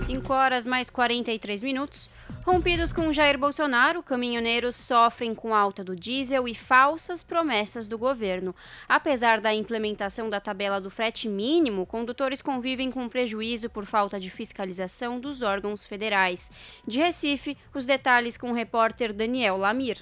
5 horas mais 43 minutos. Rompidos com Jair Bolsonaro, caminhoneiros sofrem com alta do diesel e falsas promessas do governo. Apesar da implementação da tabela do frete mínimo, condutores convivem com prejuízo por falta de fiscalização dos órgãos federais. De Recife, os detalhes com o repórter Daniel Lamir.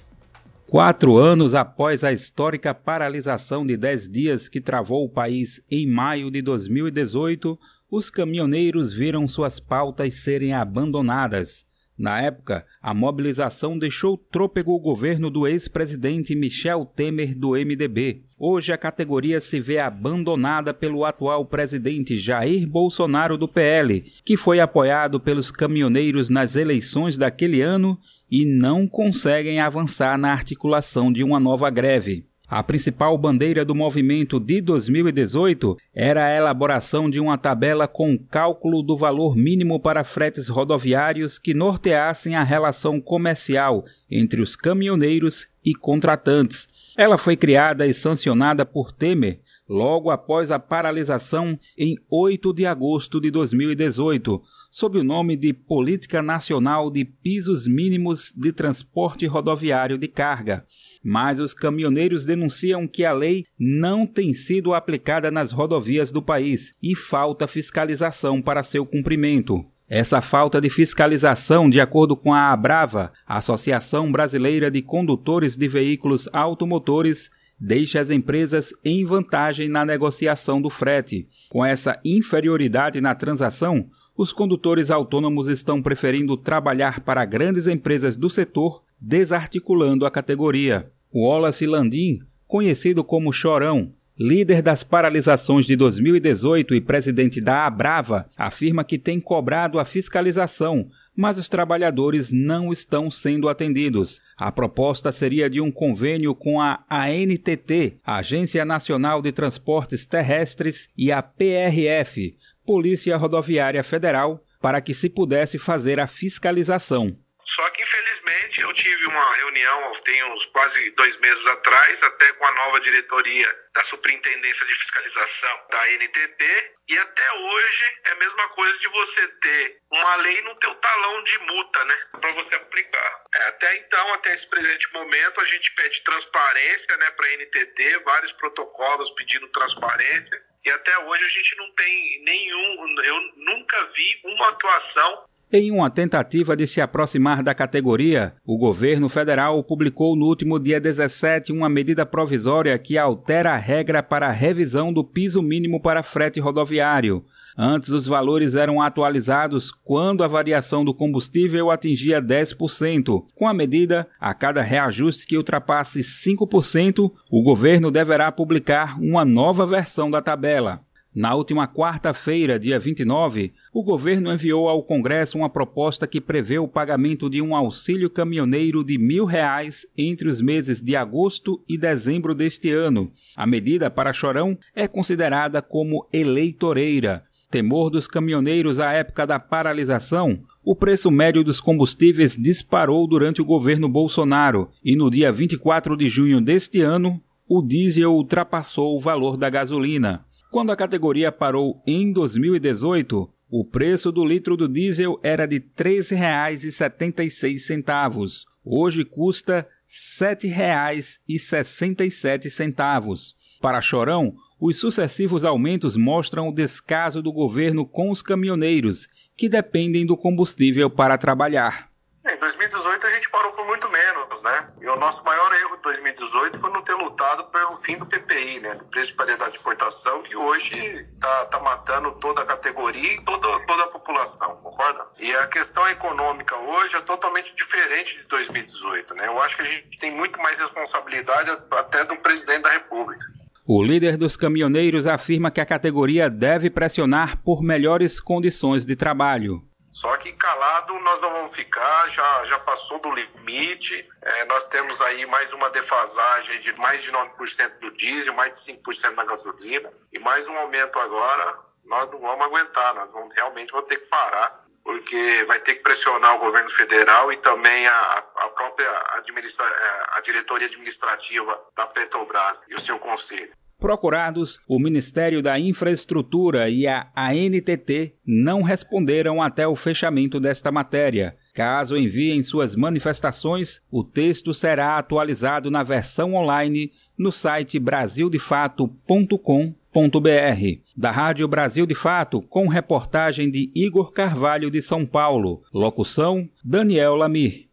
Quatro anos após a histórica paralisação de 10 dias que travou o país em maio de 2018, os caminhoneiros viram suas pautas serem abandonadas. Na época, a mobilização deixou trôpego o governo do ex-presidente Michel Temer do MDB. Hoje a categoria se vê abandonada pelo atual presidente Jair Bolsonaro do PL, que foi apoiado pelos caminhoneiros nas eleições daquele ano e não conseguem avançar na articulação de uma nova greve. A principal bandeira do movimento de 2018 era a elaboração de uma tabela com cálculo do valor mínimo para fretes rodoviários que norteassem a relação comercial entre os caminhoneiros e contratantes. Ela foi criada e sancionada por Temer logo após a paralisação em 8 de agosto de 2018, sob o nome de Política Nacional de Pisos Mínimos de Transporte Rodoviário de Carga. Mas os caminhoneiros denunciam que a lei não tem sido aplicada nas rodovias do país e falta fiscalização para seu cumprimento. Essa falta de fiscalização, de acordo com a Abrava, Associação Brasileira de Condutores de Veículos Automotores, deixa as empresas em vantagem na negociação do frete. Com essa inferioridade na transação, os condutores autônomos estão preferindo trabalhar para grandes empresas do setor, desarticulando a categoria. Wallace Landim, conhecido como Chorão, líder das paralisações de 2018 e presidente da Abrava, afirma que tem cobrado a fiscalização, mas os trabalhadores não estão sendo atendidos. A proposta seria de um convênio com a ANTT, Agência Nacional de Transportes Terrestres, e a PRF, Polícia Rodoviária Federal, para que se pudesse fazer a fiscalização. Só que, infelizmente, eu tive uma reunião, tem uns quase dois meses atrás, até com a nova diretoria da Superintendência de Fiscalização da NTT, e até hoje é a mesma coisa de você ter uma lei no teu talão de multa, né, para você aplicar. É, até então, até esse presente momento, a gente pede transparência, né, para a NTT, vários protocolos pedindo transparência, e até hoje a gente não tem nenhum, eu nunca vi uma atuação em uma tentativa de se aproximar da categoria, o governo federal publicou no último dia 17 uma medida provisória que altera a regra para a revisão do piso mínimo para frete rodoviário. Antes, os valores eram atualizados quando a variação do combustível atingia 10%. Com a medida, a cada reajuste que ultrapasse 5%, o governo deverá publicar uma nova versão da tabela. Na última quarta-feira, dia 29, o governo enviou ao Congresso uma proposta que prevê o pagamento de um auxílio caminhoneiro de mil reais entre os meses de agosto e dezembro deste ano. A medida para Chorão é considerada como eleitoreira. Temor dos caminhoneiros à época da paralisação, o preço médio dos combustíveis disparou durante o governo Bolsonaro e no dia 24 de junho deste ano, o diesel ultrapassou o valor da gasolina. Quando a categoria parou em 2018, o preço do litro do diesel era de R$ 3,76. Hoje custa R$ 7,67. Para Chorão, os sucessivos aumentos mostram o descaso do governo com os caminhoneiros, que dependem do combustível para trabalhar. Em 2018 a gente parou por muito menos, né? E o nosso maior erro de 2018 foi não ter lutado pelo fim do PPI, né? Do preço de paridade de importação, que hoje está tá matando toda a categoria e toda, toda a população, concorda? E a questão econômica hoje é totalmente diferente de 2018, né? Eu acho que a gente tem muito mais responsabilidade até do presidente da República. O líder dos caminhoneiros afirma que a categoria deve pressionar por melhores condições de trabalho. Só que calado nós não vamos ficar, já, já passou do limite. É, nós temos aí mais uma defasagem de mais de 9% do diesel, mais de 5% da gasolina. E mais um aumento agora, nós não vamos aguentar, nós vamos, realmente vamos ter que parar, porque vai ter que pressionar o governo federal e também a, a própria administra, é, a diretoria administrativa da Petrobras e o seu conselho. Procurados, o Ministério da Infraestrutura e a ANTT não responderam até o fechamento desta matéria. Caso enviem suas manifestações, o texto será atualizado na versão online no site brasildefato.com.br. Da Rádio Brasil de Fato, com reportagem de Igor Carvalho de São Paulo. Locução: Daniel Lamir.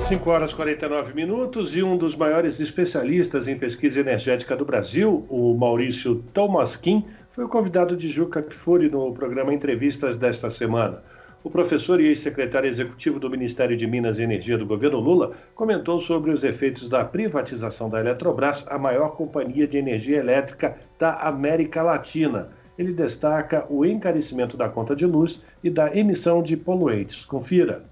5 horas e 49 minutos e um dos maiores especialistas em pesquisa energética do Brasil, o Maurício Tomasquim, foi o convidado de Juca Kfouri no programa Entrevistas desta semana. O professor e ex-secretário executivo do Ministério de Minas e Energia do governo Lula comentou sobre os efeitos da privatização da Eletrobras, a maior companhia de energia elétrica da América Latina. Ele destaca o encarecimento da conta de luz e da emissão de poluentes. Confira.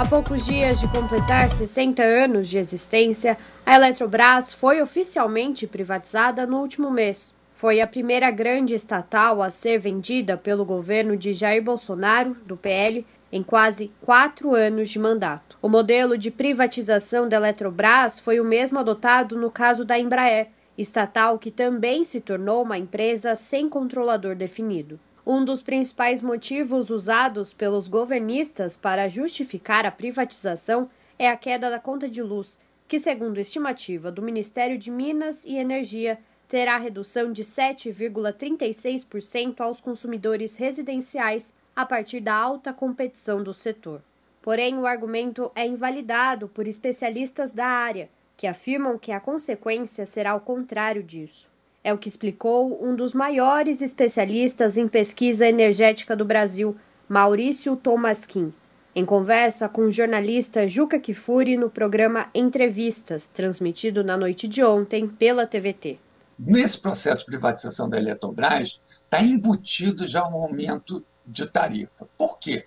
Há poucos dias de completar 60 anos de existência, a Eletrobras foi oficialmente privatizada no último mês. Foi a primeira grande estatal a ser vendida pelo governo de Jair Bolsonaro, do PL, em quase quatro anos de mandato. O modelo de privatização da Eletrobras foi o mesmo adotado no caso da Embraer, estatal que também se tornou uma empresa sem controlador definido. Um dos principais motivos usados pelos governistas para justificar a privatização é a queda da conta de luz, que, segundo estimativa do Ministério de Minas e Energia, terá redução de 7,36% aos consumidores residenciais a partir da alta competição do setor. Porém, o argumento é invalidado por especialistas da área, que afirmam que a consequência será o contrário disso. É o que explicou um dos maiores especialistas em pesquisa energética do Brasil, Maurício Tomasquim, em conversa com o jornalista Juca Kifuri no programa Entrevistas, transmitido na noite de ontem pela TVT. Nesse processo de privatização da Eletrobras, está embutido já um aumento de tarifa. Por quê?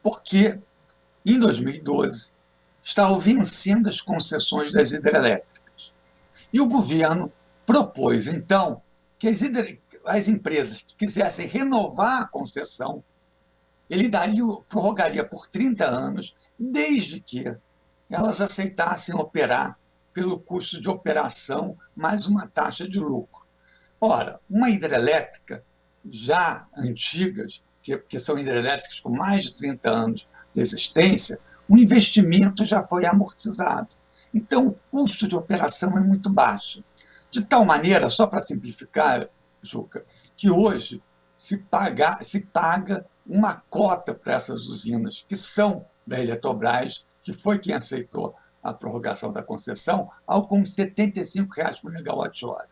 Porque em 2012 estavam vencendo as concessões das hidrelétricas. E o governo propôs, então, que as, as empresas que quisessem renovar a concessão, ele daria, prorrogaria por 30 anos, desde que elas aceitassem operar pelo custo de operação mais uma taxa de lucro. Ora, uma hidrelétrica já antigas, que, que são hidrelétricas com mais de 30 anos de existência, o investimento já foi amortizado. Então, o custo de operação é muito baixo. De tal maneira, só para simplificar, Juca, que hoje se paga, se paga uma cota para essas usinas, que são da Eletrobras, que foi quem aceitou a prorrogação da concessão, algo como 75 reais por megawatt-hora.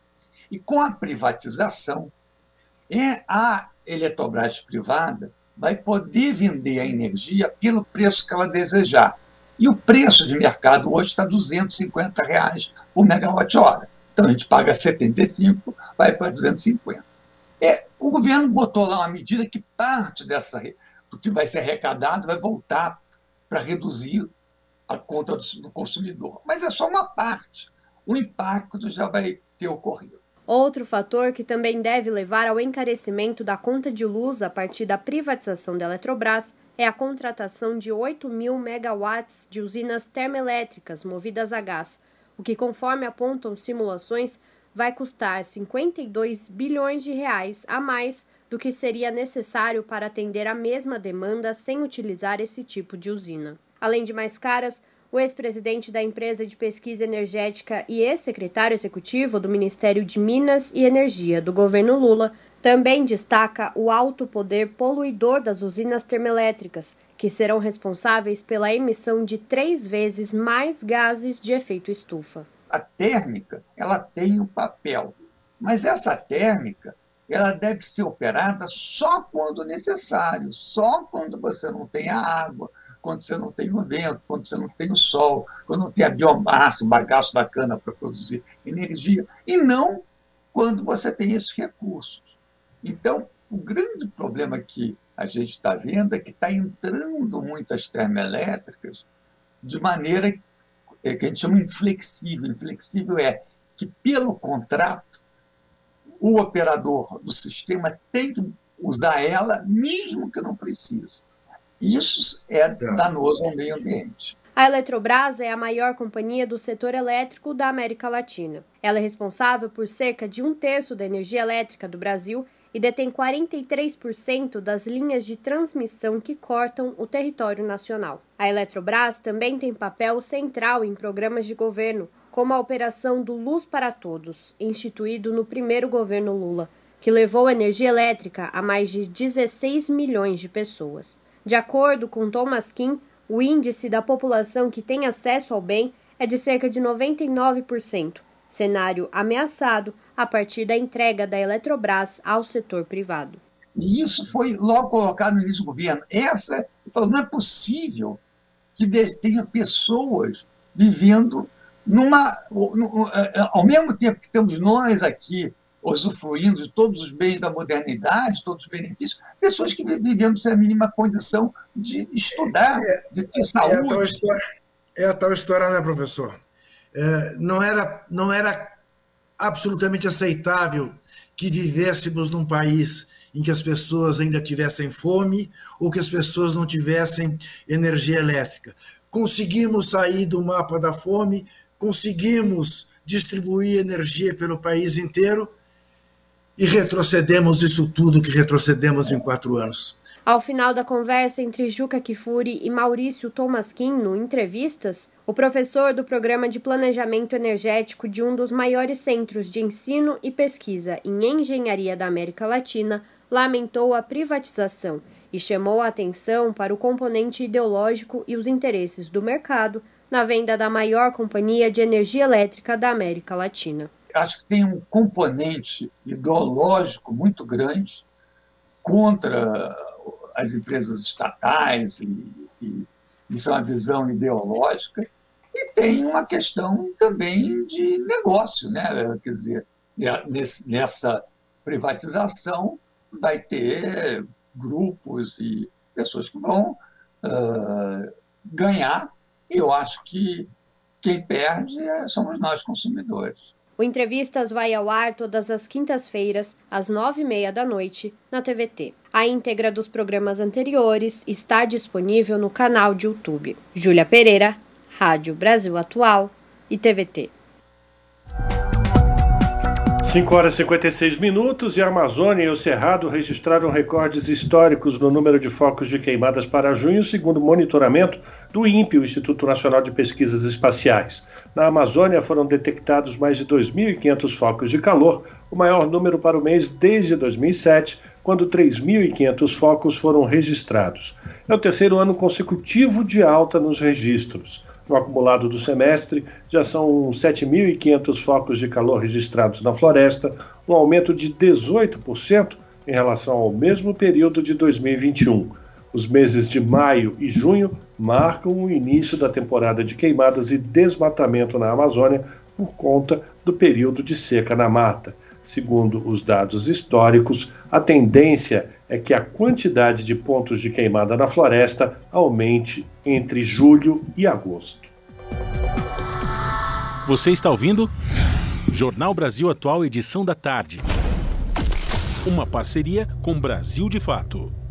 E com a privatização, é a Eletrobras privada vai poder vender a energia pelo preço que ela desejar. E o preço de mercado hoje está 250 reais por megawatt-hora. Então a gente paga 75, vai para 250. É, o governo botou lá uma medida que parte dessa, do que vai ser arrecadado vai voltar para reduzir a conta do, do consumidor. Mas é só uma parte. O impacto já vai ter ocorrido. Outro fator que também deve levar ao encarecimento da conta de luz a partir da privatização da Eletrobras é a contratação de 8 mil megawatts de usinas termoelétricas movidas a gás, o que, conforme apontam simulações, vai custar 52 bilhões de reais a mais do que seria necessário para atender a mesma demanda sem utilizar esse tipo de usina. Além de mais caras, o ex-presidente da empresa de pesquisa energética e ex-secretário executivo do Ministério de Minas e Energia do governo Lula também destaca o alto poder poluidor das usinas termoelétricas, que serão responsáveis pela emissão de três vezes mais gases de efeito estufa. A térmica ela tem um papel, mas essa térmica ela deve ser operada só quando necessário, só quando você não tem a água, quando você não tem o vento, quando você não tem o sol, quando não tem a biomassa, um bagaço bacana para produzir energia, e não quando você tem esses recursos. Então, o grande problema que a gente está vendo é que está entrando muitas termoelétricas de maneira que a gente chama inflexível. Inflexível é que, pelo contrato, o operador do sistema tem que usar ela mesmo que não precise. Isso é danoso ao meio ambiente. A Eletrobras é a maior companhia do setor elétrico da América Latina. Ela é responsável por cerca de um terço da energia elétrica do Brasil e detém 43% das linhas de transmissão que cortam o território nacional. A Eletrobras também tem papel central em programas de governo, como a operação do Luz para Todos, instituído no primeiro governo Lula, que levou energia elétrica a mais de 16 milhões de pessoas. De acordo com Thomas Kim, o índice da população que tem acesso ao bem é de cerca de 99%, cenário ameaçado a partir da entrega da Eletrobras ao setor privado. E isso foi logo colocado no início do governo. Essa, falou, não é possível que tenha pessoas vivendo numa. É, é, ao mesmo tempo que temos nós aqui usufruindo de todos os bens da modernidade, todos os benefícios, pessoas que vivendo sem a mínima condição de estudar, é, de ter saúde. É a tal história, é a tal história né, professor? É, não, era, não era absolutamente aceitável que vivêssemos num país em que as pessoas ainda tivessem fome ou que as pessoas não tivessem energia elétrica. Conseguimos sair do mapa da fome, conseguimos distribuir energia pelo país inteiro e retrocedemos isso tudo que retrocedemos em quatro anos. Ao final da conversa entre Juca Kifuri e Maurício Tomasquim no Entrevistas, o professor do Programa de Planejamento Energético de um dos maiores centros de ensino e pesquisa em engenharia da América Latina lamentou a privatização e chamou a atenção para o componente ideológico e os interesses do mercado na venda da maior companhia de energia elétrica da América Latina. Acho que tem um componente ideológico muito grande contra as empresas estatais, e, e isso é uma visão ideológica, e tem uma questão também de negócio, né? quer dizer, nessa privatização vai ter grupos e pessoas que vão uh, ganhar, e eu acho que quem perde é, somos nós consumidores. O Entrevistas vai ao ar todas as quintas-feiras, às nove e meia da noite, na TVT. A íntegra dos programas anteriores está disponível no canal de YouTube. Júlia Pereira, Rádio Brasil Atual e TVT. 5 horas e 56 minutos e a Amazônia e o Cerrado registraram recordes históricos no número de focos de queimadas para junho, segundo monitoramento do INPE, o Instituto Nacional de Pesquisas Espaciais. Na Amazônia foram detectados mais de 2.500 focos de calor, o maior número para o mês desde 2007, quando 3.500 focos foram registrados. É o terceiro ano consecutivo de alta nos registros. No acumulado do semestre, já são 7.500 focos de calor registrados na floresta, um aumento de 18% em relação ao mesmo período de 2021. Os meses de maio e junho marcam o início da temporada de queimadas e desmatamento na Amazônia por conta do período de seca na mata. Segundo os dados históricos, a tendência é que a quantidade de pontos de queimada na floresta aumente entre julho e agosto. Você está ouvindo? Jornal Brasil Atual, edição da tarde. Uma parceria com Brasil de Fato.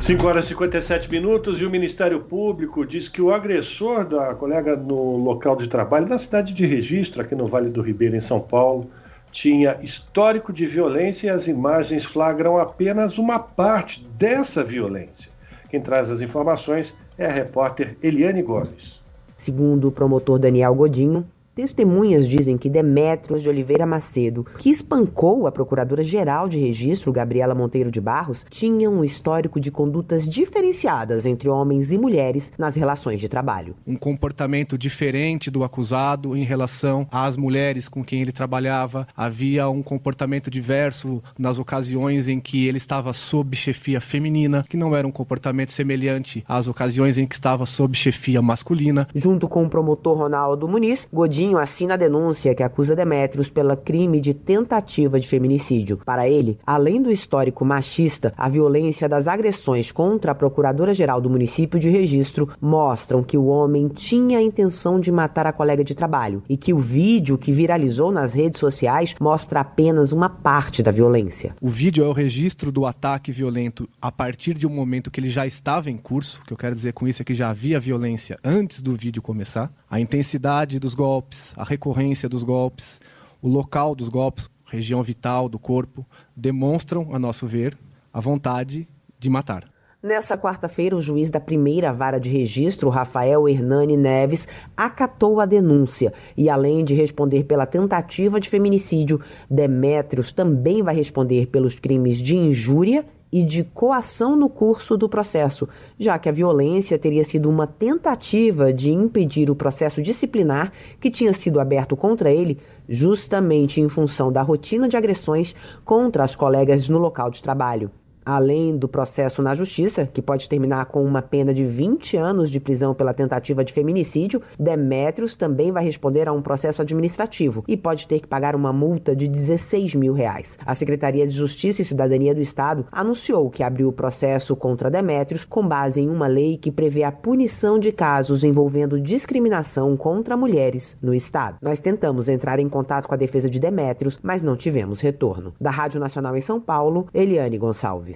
5 horas e 57 minutos e o Ministério Público diz que o agressor da colega no local de trabalho da cidade de Registro, aqui no Vale do Ribeiro, em São Paulo, tinha histórico de violência e as imagens flagram apenas uma parte dessa violência. Quem traz as informações é a repórter Eliane Gomes. Segundo o promotor Daniel Godinho, Testemunhas dizem que Demétrios de Oliveira Macedo, que espancou a procuradora-geral de registro, Gabriela Monteiro de Barros, tinha um histórico de condutas diferenciadas entre homens e mulheres nas relações de trabalho. Um comportamento diferente do acusado em relação às mulheres com quem ele trabalhava. Havia um comportamento diverso nas ocasiões em que ele estava sob chefia feminina, que não era um comportamento semelhante às ocasiões em que estava sob chefia masculina. Junto com o promotor Ronaldo Muniz, Godinho Godinho assina a denúncia que acusa Demetrios pela crime de tentativa de feminicídio. Para ele, além do histórico machista, a violência das agressões contra a procuradora-geral do município de registro mostram que o homem tinha a intenção de matar a colega de trabalho e que o vídeo que viralizou nas redes sociais mostra apenas uma parte da violência. O vídeo é o registro do ataque violento a partir de um momento que ele já estava em curso. O que eu quero dizer com isso é que já havia violência antes do vídeo começar. A intensidade dos golpes, a recorrência dos golpes, o local dos golpes, região vital do corpo, demonstram, a nosso ver, a vontade de matar. Nessa quarta-feira, o juiz da primeira vara de registro, Rafael Hernani Neves, acatou a denúncia e, além de responder pela tentativa de feminicídio, Demétrios também vai responder pelos crimes de injúria e de coação no curso do processo, já que a violência teria sido uma tentativa de impedir o processo disciplinar que tinha sido aberto contra ele, justamente em função da rotina de agressões contra as colegas no local de trabalho. Além do processo na justiça, que pode terminar com uma pena de 20 anos de prisão pela tentativa de feminicídio, Demétrios também vai responder a um processo administrativo e pode ter que pagar uma multa de 16 mil reais. A Secretaria de Justiça e Cidadania do Estado anunciou que abriu o processo contra Demétrios com base em uma lei que prevê a punição de casos envolvendo discriminação contra mulheres no Estado. Nós tentamos entrar em contato com a defesa de Demétrios, mas não tivemos retorno. Da Rádio Nacional em São Paulo, Eliane Gonçalves.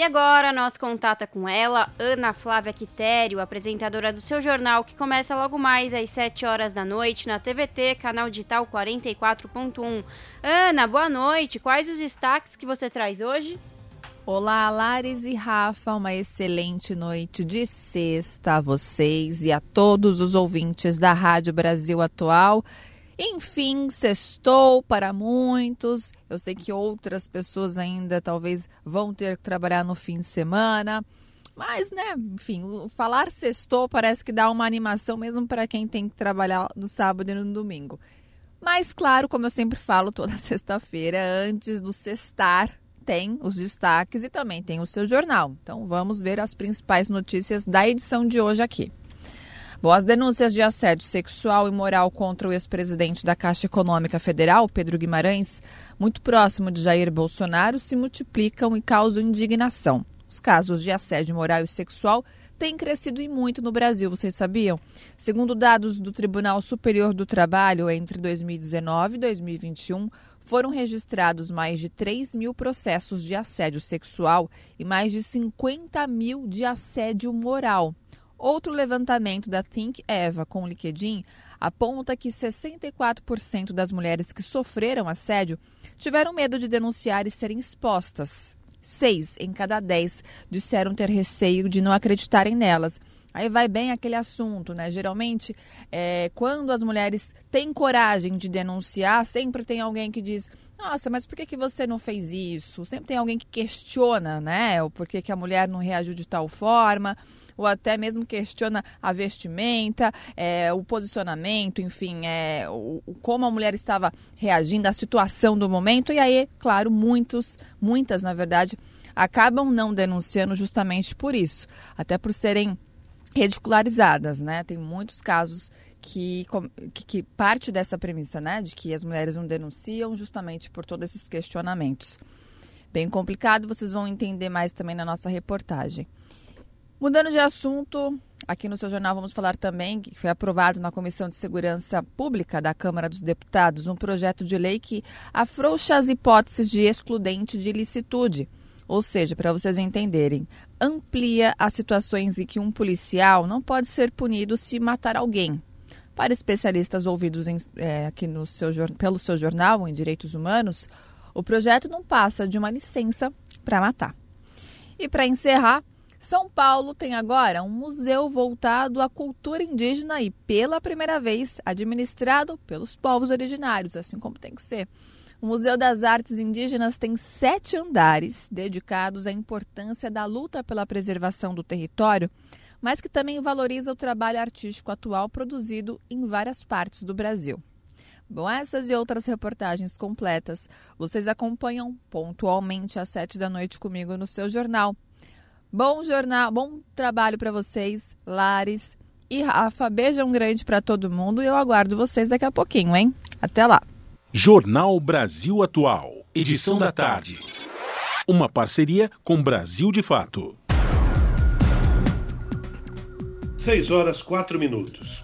E agora, nosso contato é com ela, Ana Flávia Quitério, apresentadora do seu jornal, que começa logo mais às 7 horas da noite na TVT, canal digital 44.1. Ana, boa noite. Quais os destaques que você traz hoje? Olá, Lares e Rafa, uma excelente noite de sexta a vocês e a todos os ouvintes da Rádio Brasil Atual. Enfim, sextou para muitos. Eu sei que outras pessoas ainda talvez vão ter que trabalhar no fim de semana. Mas, né, enfim, falar sextou parece que dá uma animação mesmo para quem tem que trabalhar no sábado e no domingo. Mas, claro, como eu sempre falo toda sexta-feira, antes do sextar, tem os destaques e também tem o seu jornal. Então, vamos ver as principais notícias da edição de hoje aqui. Bom, as denúncias de assédio sexual e moral contra o ex-presidente da Caixa Econômica Federal, Pedro Guimarães, muito próximo de Jair Bolsonaro, se multiplicam e causam indignação. Os casos de assédio moral e sexual têm crescido e muito no Brasil, vocês sabiam? Segundo dados do Tribunal Superior do Trabalho, entre 2019 e 2021, foram registrados mais de 3 mil processos de assédio sexual e mais de 50 mil de assédio moral. Outro levantamento da Think Eva com o LinkedIn aponta que 64% das mulheres que sofreram assédio tiveram medo de denunciar e serem expostas. Seis em cada dez disseram ter receio de não acreditarem nelas. Aí vai bem aquele assunto, né? Geralmente, é, quando as mulheres têm coragem de denunciar, sempre tem alguém que diz: Nossa, mas por que, que você não fez isso? Sempre tem alguém que questiona, né? O porquê que a mulher não reagiu de tal forma ou até mesmo questiona a vestimenta, é, o posicionamento, enfim, é, o, como a mulher estava reagindo à situação do momento. E aí, claro, muitos, muitas, na verdade, acabam não denunciando justamente por isso, até por serem ridicularizadas, né? Tem muitos casos que, que, que, parte dessa premissa, né, de que as mulheres não denunciam justamente por todos esses questionamentos. Bem complicado, vocês vão entender mais também na nossa reportagem. Mudando de assunto, aqui no seu jornal vamos falar também que foi aprovado na Comissão de Segurança Pública da Câmara dos Deputados um projeto de lei que afrouxa as hipóteses de excludente de ilicitude. Ou seja, para vocês entenderem, amplia as situações em que um policial não pode ser punido se matar alguém. Para especialistas ouvidos em, é, aqui no seu, pelo seu jornal em Direitos Humanos, O projeto não passa de uma licença para matar. E para encerrar, São Paulo tem agora um museu voltado à cultura indígena e, pela primeira vez, administrado pelos povos originários, assim como tem que ser. O Museu das Artes Indígenas tem sete andares dedicados à importância da luta pela preservação do território, mas que também valoriza o trabalho artístico atual produzido em várias partes do Brasil. Bom, essas e outras reportagens completas vocês acompanham pontualmente às sete da noite comigo no seu jornal. Bom jornal, bom trabalho para vocês, Lares e Rafa. Beijão grande para todo mundo e eu aguardo vocês daqui a pouquinho, hein? Até lá. Jornal Brasil Atual, edição da tarde. Uma parceria com Brasil de Fato. 6 horas 4 minutos.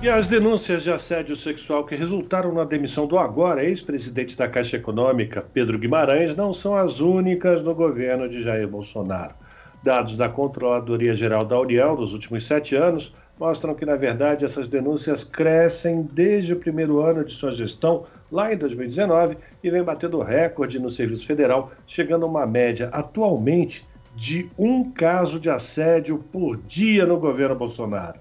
E as denúncias de assédio sexual que resultaram na demissão do agora ex-presidente da Caixa Econômica, Pedro Guimarães, não são as únicas no governo de Jair Bolsonaro. Dados da Controladoria Geral da União dos últimos sete anos mostram que, na verdade, essas denúncias crescem desde o primeiro ano de sua gestão, lá em 2019, e vem batendo recorde no Serviço Federal, chegando a uma média atualmente de um caso de assédio por dia no governo Bolsonaro.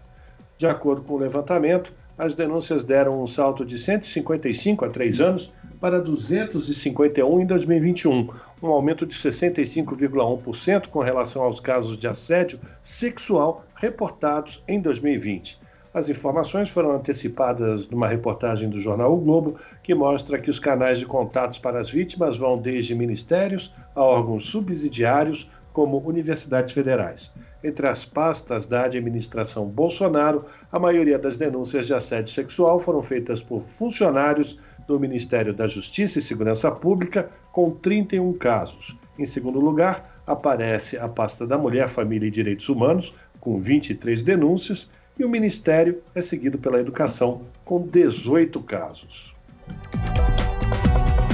De acordo com o levantamento, as denúncias deram um salto de 155 a três anos para 251 em 2021, um aumento de 65,1% com relação aos casos de assédio sexual reportados em 2020. As informações foram antecipadas numa reportagem do jornal O Globo, que mostra que os canais de contatos para as vítimas vão desde ministérios a órgãos subsidiários, como universidades federais. Entre as pastas da administração Bolsonaro, a maioria das denúncias de assédio sexual foram feitas por funcionários do Ministério da Justiça e Segurança Pública, com 31 casos. Em segundo lugar, aparece a pasta da Mulher, Família e Direitos Humanos, com 23 denúncias, e o Ministério é seguido pela Educação, com 18 casos.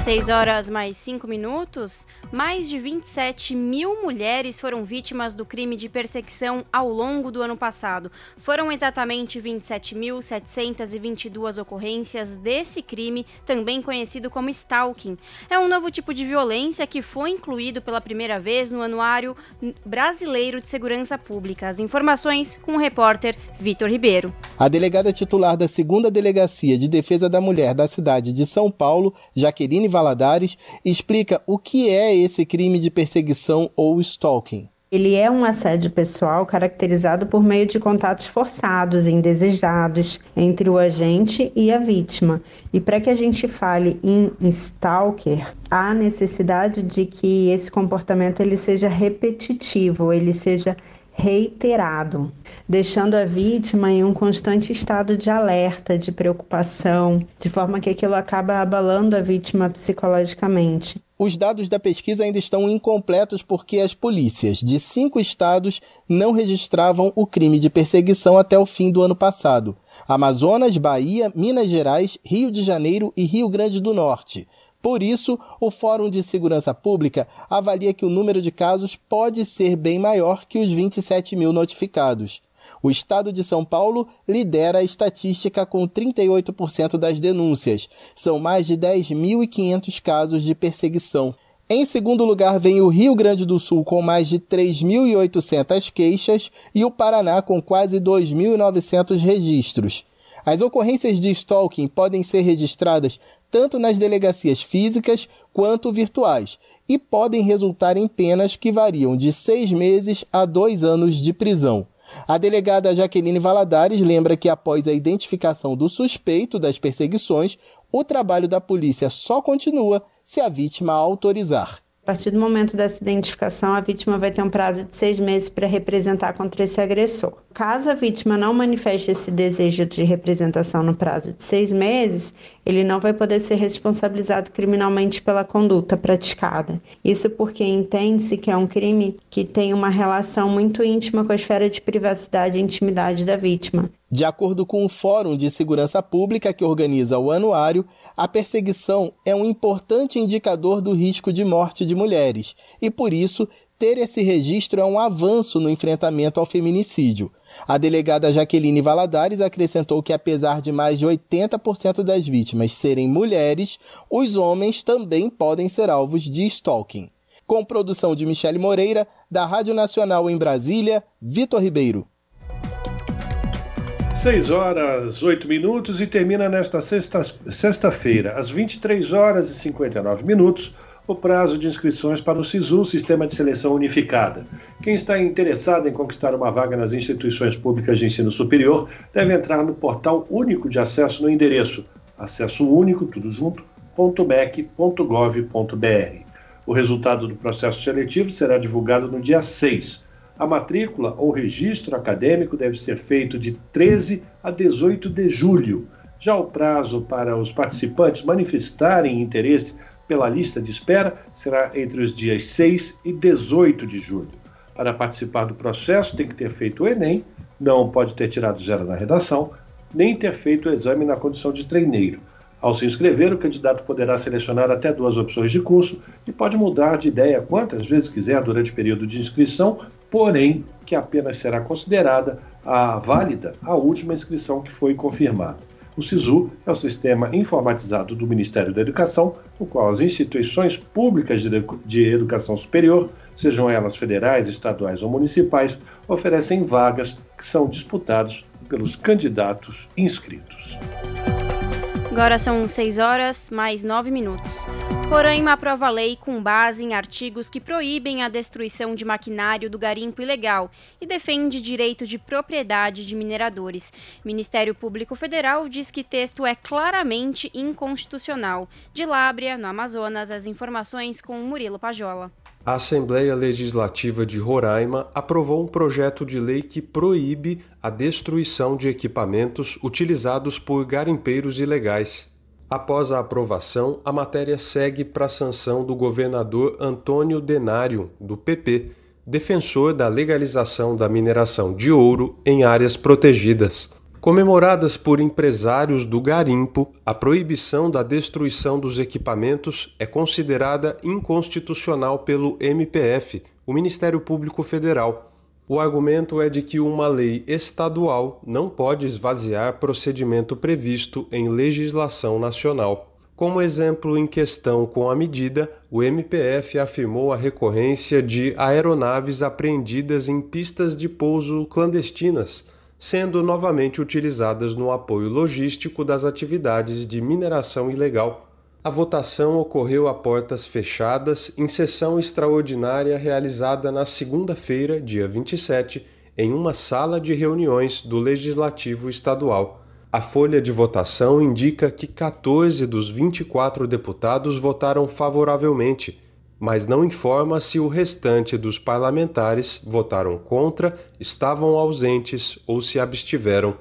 6 horas mais 5 minutos, mais de 27 mil mulheres foram vítimas do crime de perseguição ao longo do ano passado. Foram exatamente 27.722 ocorrências desse crime, também conhecido como stalking. É um novo tipo de violência que foi incluído pela primeira vez no Anuário Brasileiro de Segurança Pública. As informações com o repórter Vitor Ribeiro. A delegada titular da segunda Delegacia de Defesa da Mulher da cidade de São Paulo, Jaqueline Valadares, explica o que é esse crime de perseguição ou stalking. Ele é um assédio pessoal caracterizado por meio de contatos forçados, indesejados, entre o agente e a vítima. E para que a gente fale em stalker, há necessidade de que esse comportamento ele seja repetitivo, ele seja reiterado, deixando a vítima em um constante estado de alerta, de preocupação, de forma que aquilo acaba abalando a vítima psicologicamente. Os dados da pesquisa ainda estão incompletos porque as polícias de cinco estados não registravam o crime de perseguição até o fim do ano passado: Amazonas, Bahia, Minas Gerais, Rio de Janeiro e Rio Grande do Norte. Por isso, o Fórum de Segurança Pública avalia que o número de casos pode ser bem maior que os 27 mil notificados. O estado de São Paulo lidera a estatística com 38% das denúncias. São mais de 10.500 casos de perseguição. Em segundo lugar vem o Rio Grande do Sul com mais de 3.800 queixas e o Paraná com quase 2.900 registros. As ocorrências de stalking podem ser registradas tanto nas delegacias físicas quanto virtuais e podem resultar em penas que variam de seis meses a dois anos de prisão. A delegada Jaqueline Valadares lembra que, após a identificação do suspeito das perseguições, o trabalho da polícia só continua se a vítima autorizar. A partir do momento dessa identificação, a vítima vai ter um prazo de seis meses para representar contra esse agressor. Caso a vítima não manifeste esse desejo de representação no prazo de seis meses, ele não vai poder ser responsabilizado criminalmente pela conduta praticada. Isso porque entende-se que é um crime que tem uma relação muito íntima com a esfera de privacidade e intimidade da vítima. De acordo com o Fórum de Segurança Pública que organiza o anuário, a perseguição é um importante indicador do risco de morte de mulheres e, por isso, ter esse registro é um avanço no enfrentamento ao feminicídio. A delegada Jaqueline Valadares acrescentou que, apesar de mais de 80% das vítimas serem mulheres, os homens também podem ser alvos de stalking. Com produção de Michele Moreira, da Rádio Nacional em Brasília, Vitor Ribeiro. 6 horas 8 minutos e termina nesta sexta-feira, sexta às 23 horas e 59 minutos, o prazo de inscrições para o SISU, Sistema de Seleção Unificada. Quem está interessado em conquistar uma vaga nas instituições públicas de ensino superior deve entrar no portal único de acesso no endereço acesso único, tudo junto, .bec.gov.br. O resultado do processo seletivo será divulgado no dia 6. A matrícula ou registro acadêmico deve ser feito de 13 a 18 de julho. Já o prazo para os participantes manifestarem interesse pela lista de espera será entre os dias 6 e 18 de julho. Para participar do processo, tem que ter feito o Enem, não pode ter tirado zero na redação, nem ter feito o exame na condição de treineiro. Ao se inscrever, o candidato poderá selecionar até duas opções de curso e pode mudar de ideia quantas vezes quiser durante o período de inscrição, porém que apenas será considerada a válida a última inscrição que foi confirmada. O SISU é o sistema informatizado do Ministério da Educação, no qual as instituições públicas de educação superior, sejam elas federais, estaduais ou municipais, oferecem vagas que são disputadas pelos candidatos inscritos. Agora são 6 horas mais 9 minutos. Roraima aprova lei com base em artigos que proíbem a destruição de maquinário do garimpo ilegal e defende direito de propriedade de mineradores. Ministério Público Federal diz que texto é claramente inconstitucional. De Lábria, no Amazonas, as informações com Murilo Pajola. A Assembleia Legislativa de Roraima aprovou um projeto de lei que proíbe a destruição de equipamentos utilizados por garimpeiros ilegais. Após a aprovação, a matéria segue para a sanção do governador Antônio Denário, do PP, defensor da legalização da mineração de ouro em áreas protegidas. Comemoradas por empresários do garimpo, a proibição da destruição dos equipamentos é considerada inconstitucional pelo MPF, o Ministério Público Federal. O argumento é de que uma lei estadual não pode esvaziar procedimento previsto em legislação nacional. Como exemplo em questão com a medida, o MPF afirmou a recorrência de aeronaves apreendidas em pistas de pouso clandestinas sendo novamente utilizadas no apoio logístico das atividades de mineração ilegal. A votação ocorreu a portas fechadas em sessão extraordinária realizada na segunda-feira, dia 27, em uma sala de reuniões do Legislativo Estadual. A folha de votação indica que 14 dos 24 deputados votaram favoravelmente, mas não informa se o restante dos parlamentares votaram contra, estavam ausentes ou se abstiveram.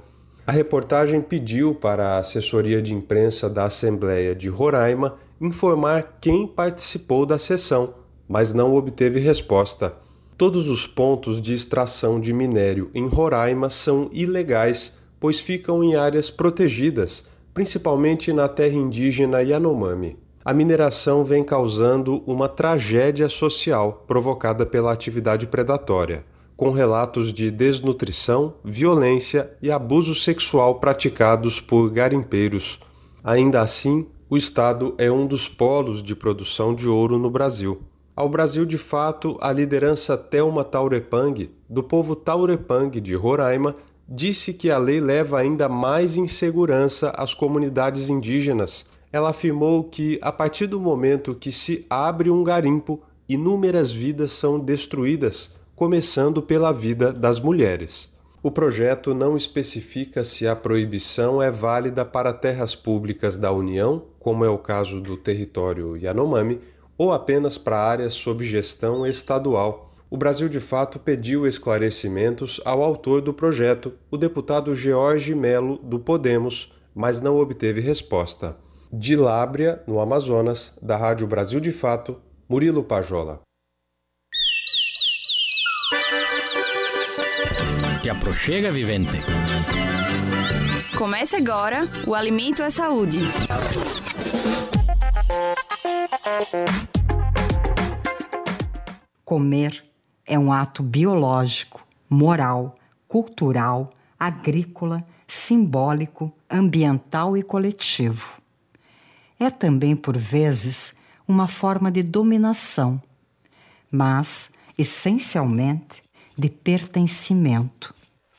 A reportagem pediu para a assessoria de imprensa da Assembleia de Roraima informar quem participou da sessão, mas não obteve resposta. Todos os pontos de extração de minério em Roraima são ilegais, pois ficam em áreas protegidas, principalmente na terra indígena Yanomami a mineração vem causando uma tragédia social provocada pela atividade predatória, com relatos de desnutrição, violência e abuso sexual praticados por garimpeiros. Ainda assim, o estado é um dos polos de produção de ouro no Brasil. Ao Brasil, de fato, a liderança Thelma Taurepang, do povo Taurepang de Roraima, disse que a lei leva ainda mais insegurança às comunidades indígenas ela afirmou que, a partir do momento que se abre um garimpo, inúmeras vidas são destruídas, começando pela vida das mulheres. O projeto não especifica se a proibição é válida para terras públicas da União, como é o caso do território Yanomami, ou apenas para áreas sob gestão estadual. O Brasil de Fato pediu esclarecimentos ao autor do projeto, o deputado George Melo, do Podemos, mas não obteve resposta. De Lábria, no Amazonas, da Rádio Brasil de Fato, Murilo Pajola. Que aproxega, vivente. Comece agora o Alimento é Saúde. Comer É um ato biológico, moral, cultural, agrícola, simbólico, ambiental e coletivo. É também, por vezes, uma forma de dominação, mas, essencialmente, de pertencimento.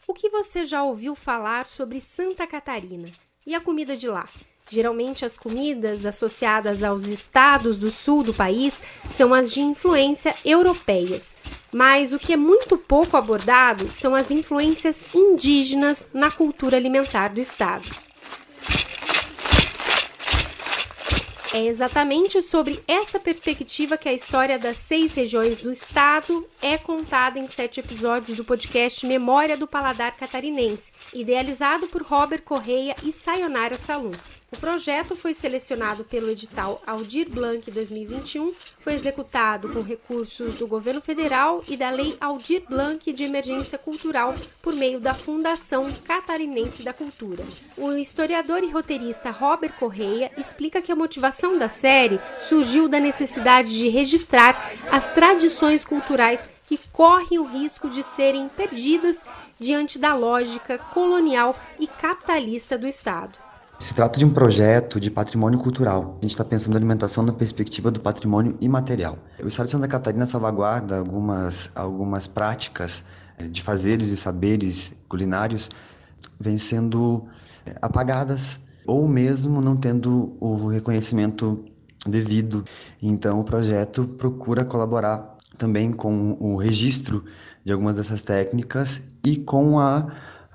O que você já ouviu falar sobre Santa Catarina e a comida de lá? Geralmente, as comidas associadas aos estados do sul do país são as de influência europeias. Mas o que é muito pouco abordado são as influências indígenas na cultura alimentar do estado. É exatamente sobre essa perspectiva que a história das seis regiões do estado é contada em sete episódios do podcast Memória do Paladar Catarinense, idealizado por Robert Correia e Sayonara Salum. O projeto foi selecionado pelo edital Aldir Blanc 2021, foi executado com recursos do governo federal e da Lei Aldir Blanc de Emergência Cultural por meio da Fundação Catarinense da Cultura. O historiador e roteirista Robert Correia explica que a motivação da série surgiu da necessidade de registrar as tradições culturais que correm o risco de serem perdidas diante da lógica colonial e capitalista do Estado. Se trata de um projeto de patrimônio cultural. A gente está pensando na alimentação na perspectiva do patrimônio imaterial. O Estado de Santa Catarina salvaguarda algumas, algumas práticas eh, de fazeres e saberes culinários vêm sendo eh, apagadas ou mesmo não tendo o reconhecimento devido. Então, o projeto procura colaborar também com o registro de algumas dessas técnicas e com a,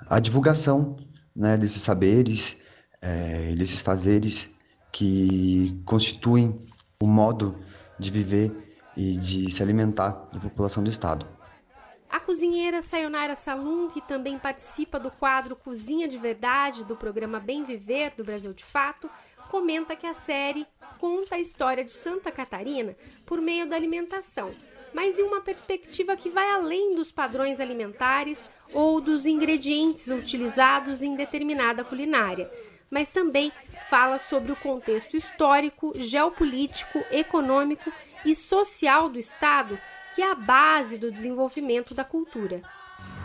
a divulgação né, desses saberes é, desses fazeres que constituem o modo de viver e de se alimentar da população do Estado. A cozinheira Sayonara Salum, que também participa do quadro Cozinha de Verdade do programa Bem Viver do Brasil de Fato, comenta que a série conta a história de Santa Catarina por meio da alimentação, mas em uma perspectiva que vai além dos padrões alimentares ou dos ingredientes utilizados em determinada culinária mas também fala sobre o contexto histórico, geopolítico, econômico e social do Estado, que é a base do desenvolvimento da cultura.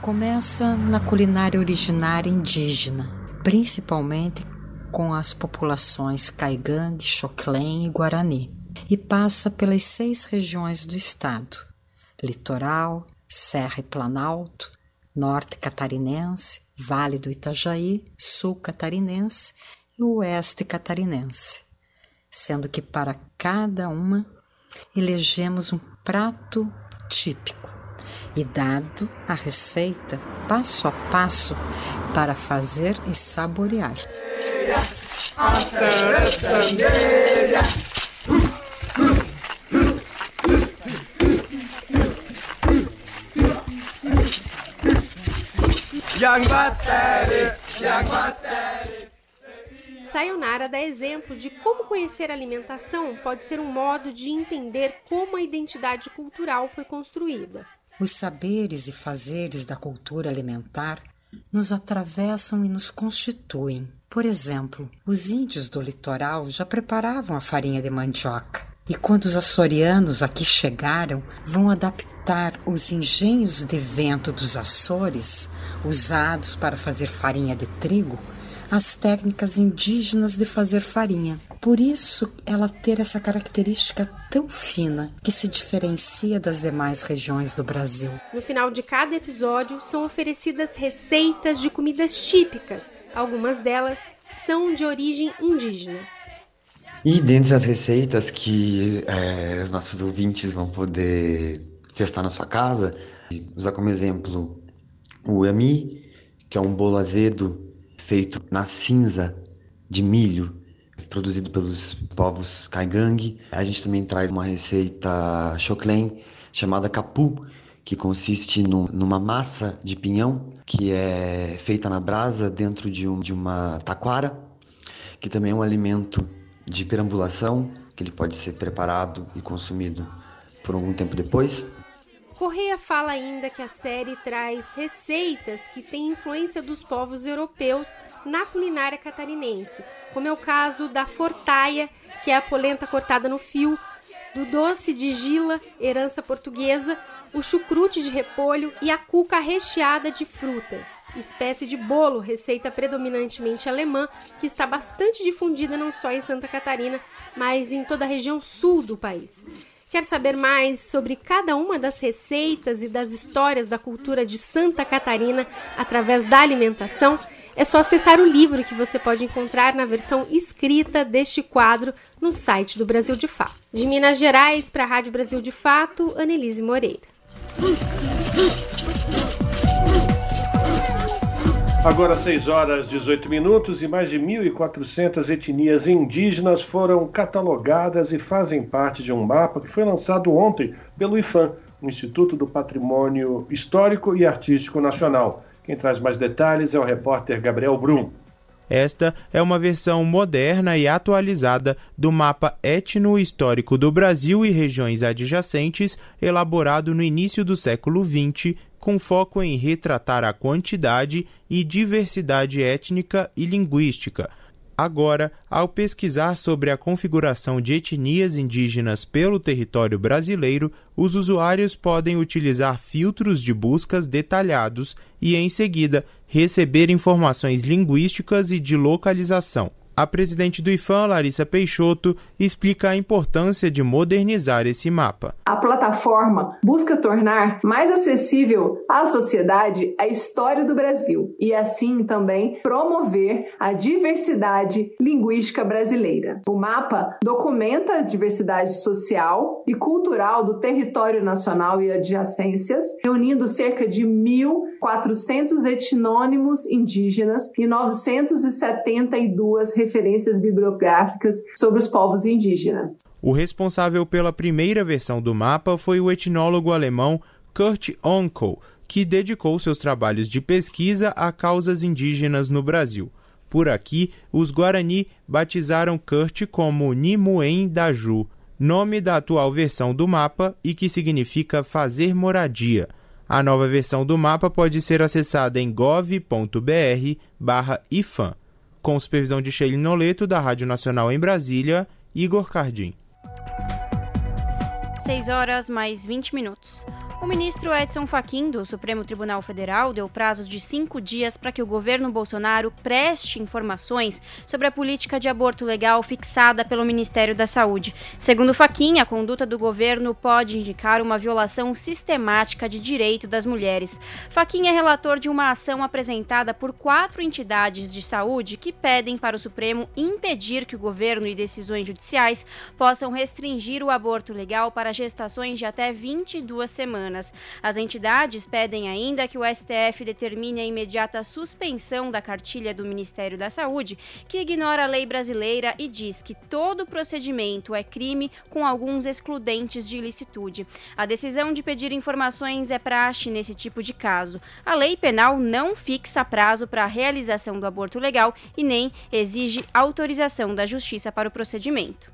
Começa na culinária originária indígena, principalmente com as populações Caigangue, Xoclém e Guarani, e passa pelas seis regiões do estado: Litoral, Serra e Planalto, Norte Catarinense, Vale do Itajaí, Sul Catarinense e Oeste Catarinense, sendo que para cada uma elegemos um prato típico e dado a receita passo a passo para fazer e saborear. Sayonara dá exemplo de como conhecer a alimentação pode ser um modo de entender como a identidade cultural foi construída. Os saberes e fazeres da cultura alimentar nos atravessam e nos constituem. Por exemplo, os índios do litoral já preparavam a farinha de mandioca. E quando os açorianos aqui chegaram, vão adaptar os engenhos de vento dos Açores, usados para fazer farinha de trigo, às técnicas indígenas de fazer farinha. Por isso, ela ter essa característica tão fina que se diferencia das demais regiões do Brasil. No final de cada episódio, são oferecidas receitas de comidas típicas. Algumas delas são de origem indígena. E dentre as receitas que é, os nossos ouvintes vão poder testar na sua casa, usar como exemplo o yami, que é um bolo azedo feito na cinza de milho, produzido pelos povos Kaigang. A gente também traz uma receita choclen chamada capu, que consiste numa massa de pinhão que é feita na brasa dentro de, um, de uma taquara, que também é um alimento de perambulação, que ele pode ser preparado e consumido por algum tempo depois. Correia fala ainda que a série traz receitas que têm influência dos povos europeus na culinária catarinense, como é o caso da fortaia, que é a polenta cortada no fio, do doce de gila, herança portuguesa, o chucrute de repolho e a cuca recheada de frutas, espécie de bolo, receita predominantemente alemã, que está bastante difundida não só em Santa Catarina, mas em toda a região sul do país. Quer saber mais sobre cada uma das receitas e das histórias da cultura de Santa Catarina através da alimentação? É só acessar o livro que você pode encontrar na versão escrita deste quadro no site do Brasil de Fato. De Minas Gerais para a Rádio Brasil de Fato, Anelise Moreira. Agora 6 horas 18 minutos e mais de 1.400 etnias indígenas foram catalogadas e fazem parte de um mapa que foi lançado ontem pelo IFAM, o Instituto do Patrimônio Histórico e Artístico Nacional. Quem traz mais detalhes é o repórter Gabriel Brum. Esta é uma versão moderna e atualizada do mapa etno-histórico do Brasil e regiões adjacentes, elaborado no início do século XX com foco em retratar a quantidade e diversidade étnica e linguística. Agora, ao pesquisar sobre a configuração de etnias indígenas pelo território brasileiro, os usuários podem utilizar filtros de buscas detalhados e, em seguida, receber informações linguísticas e de localização. A presidente do IFAM, Larissa Peixoto, explica a importância de modernizar esse mapa. A plataforma busca tornar mais acessível à sociedade a história do Brasil e, assim, também promover a diversidade linguística brasileira. O mapa documenta a diversidade social e cultural do território nacional e adjacências, reunindo cerca de 1.400 etnônimos indígenas e 972 referências bibliográficas sobre os povos indígenas. O responsável pela primeira versão do mapa foi o etnólogo alemão Kurt Onkel, que dedicou seus trabalhos de pesquisa a causas indígenas no Brasil. Por aqui, os Guarani batizaram Kurt como Nimuen Daju, nome da atual versão do mapa e que significa fazer moradia. A nova versão do mapa pode ser acessada em gov.br/ifan com supervisão de Sheila Noleto, da Rádio Nacional em Brasília, Igor Cardim. 6 horas mais 20 minutos. O ministro Edson Fachin, do Supremo Tribunal Federal, deu prazo de cinco dias para que o governo Bolsonaro preste informações sobre a política de aborto legal fixada pelo Ministério da Saúde. Segundo Fachin, a conduta do governo pode indicar uma violação sistemática de direito das mulheres. Fachin é relator de uma ação apresentada por quatro entidades de saúde que pedem para o Supremo impedir que o governo e decisões judiciais possam restringir o aborto legal para gestações de até 22 semanas. As entidades pedem ainda que o STF determine a imediata suspensão da cartilha do Ministério da Saúde, que ignora a lei brasileira e diz que todo procedimento é crime com alguns excludentes de ilicitude. A decisão de pedir informações é praxe nesse tipo de caso. A lei penal não fixa prazo para a realização do aborto legal e nem exige autorização da Justiça para o procedimento.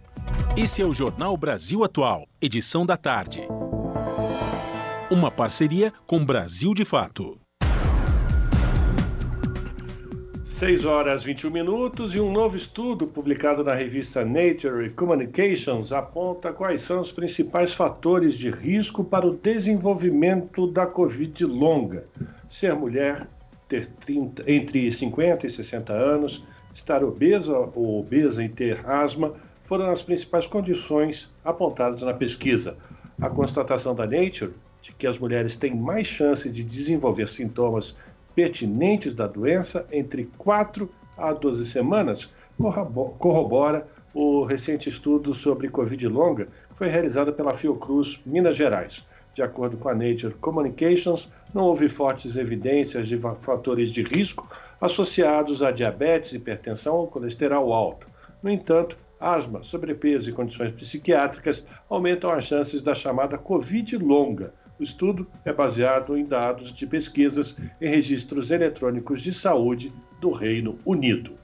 Esse é o Jornal Brasil Atual, edição da tarde. Uma parceria com Brasil de Fato. 6 horas 21 minutos e um novo estudo publicado na revista Nature Communications aponta quais são os principais fatores de risco para o desenvolvimento da Covid longa. Ser mulher, ter 30, entre 50 e 60 anos, estar obesa ou obesa e ter asma foram as principais condições apontadas na pesquisa. A constatação da Nature de que as mulheres têm mais chance de desenvolver sintomas pertinentes da doença entre 4 a 12 semanas, corrobora o recente estudo sobre Covid longa que foi realizado pela Fiocruz, Minas Gerais. De acordo com a Nature Communications, não houve fortes evidências de fatores de risco associados a diabetes, hipertensão ou colesterol alto. No entanto, asma, sobrepeso e condições psiquiátricas aumentam as chances da chamada Covid longa, o estudo é baseado em dados de pesquisas em registros eletrônicos de saúde do Reino Unido.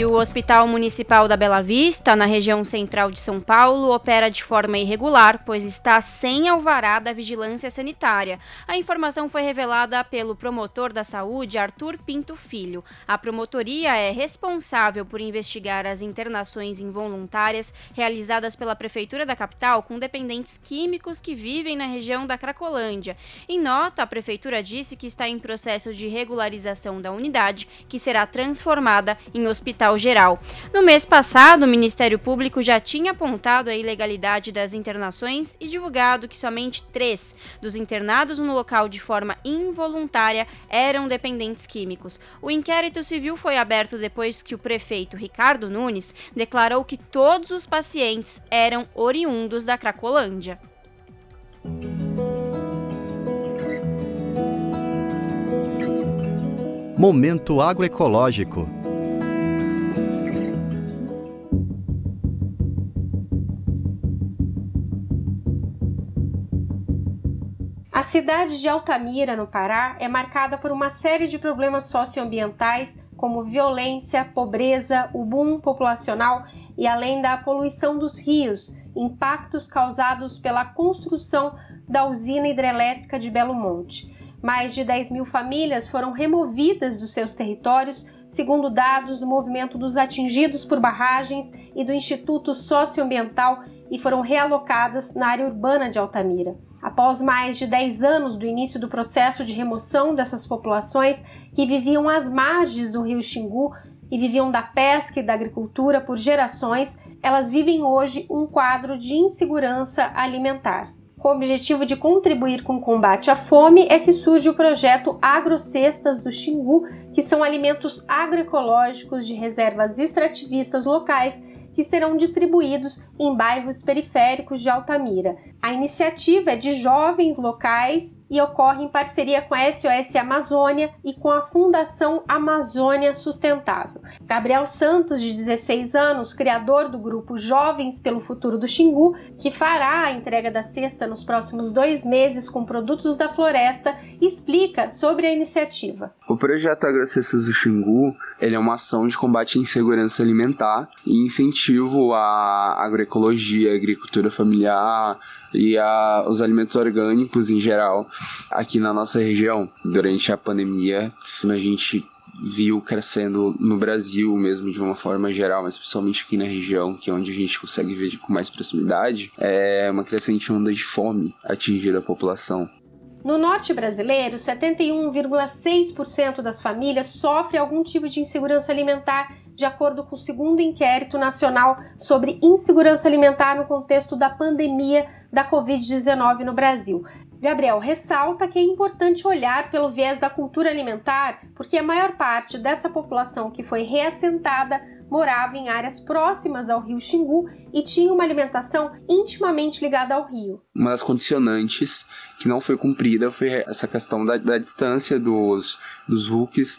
E o Hospital Municipal da Bela Vista, na região central de São Paulo, opera de forma irregular, pois está sem alvará da vigilância sanitária. A informação foi revelada pelo promotor da saúde, Arthur Pinto Filho. A promotoria é responsável por investigar as internações involuntárias realizadas pela Prefeitura da capital com dependentes químicos que vivem na região da Cracolândia. Em nota, a Prefeitura disse que está em processo de regularização da unidade, que será transformada em Hospital Geral. No mês passado, o Ministério Público já tinha apontado a ilegalidade das internações e divulgado que somente três dos internados no local de forma involuntária eram dependentes químicos. O inquérito civil foi aberto depois que o prefeito Ricardo Nunes declarou que todos os pacientes eram oriundos da Cracolândia. Momento agroecológico. A cidade de Altamira, no Pará, é marcada por uma série de problemas socioambientais, como violência, pobreza, o boom populacional e além da poluição dos rios, impactos causados pela construção da usina hidrelétrica de Belo Monte. Mais de 10 mil famílias foram removidas dos seus territórios, segundo dados do movimento dos atingidos por barragens e do Instituto Socioambiental, e foram realocadas na área urbana de Altamira. Após mais de 10 anos do início do processo de remoção dessas populações que viviam às margens do rio Xingu e viviam da pesca e da agricultura por gerações, elas vivem hoje um quadro de insegurança alimentar. Com o objetivo de contribuir com o combate à fome, é que surge o projeto Agrocestas do Xingu, que são alimentos agroecológicos de reservas extrativistas locais que serão distribuídos em bairros periféricos de Altamira. A iniciativa é de jovens locais e ocorre em parceria com a SOS Amazônia e com a Fundação Amazônia Sustentável. Gabriel Santos, de 16 anos, criador do grupo Jovens pelo Futuro do Xingu, que fará a entrega da cesta nos próximos dois meses com produtos da floresta, explica sobre a iniciativa. O projeto Agrocestas do Xingu ele é uma ação de combate à insegurança alimentar e incentivo à agroecologia, agricultura familiar, e a, os alimentos orgânicos em geral aqui na nossa região. Durante a pandemia, a gente viu crescendo no Brasil mesmo de uma forma geral, mas principalmente aqui na região, que é onde a gente consegue ver com mais proximidade, é uma crescente onda de fome atingir a população. No norte brasileiro, 71,6% das famílias sofre algum tipo de insegurança alimentar, de acordo com o segundo inquérito nacional sobre insegurança alimentar no contexto da pandemia da Covid-19 no Brasil. Gabriel ressalta que é importante olhar pelo viés da cultura alimentar, porque a maior parte dessa população que foi reassentada morava em áreas próximas ao rio Xingu e tinha uma alimentação intimamente ligada ao rio. Uma das condicionantes que não foi cumprida foi essa questão da, da distância dos, dos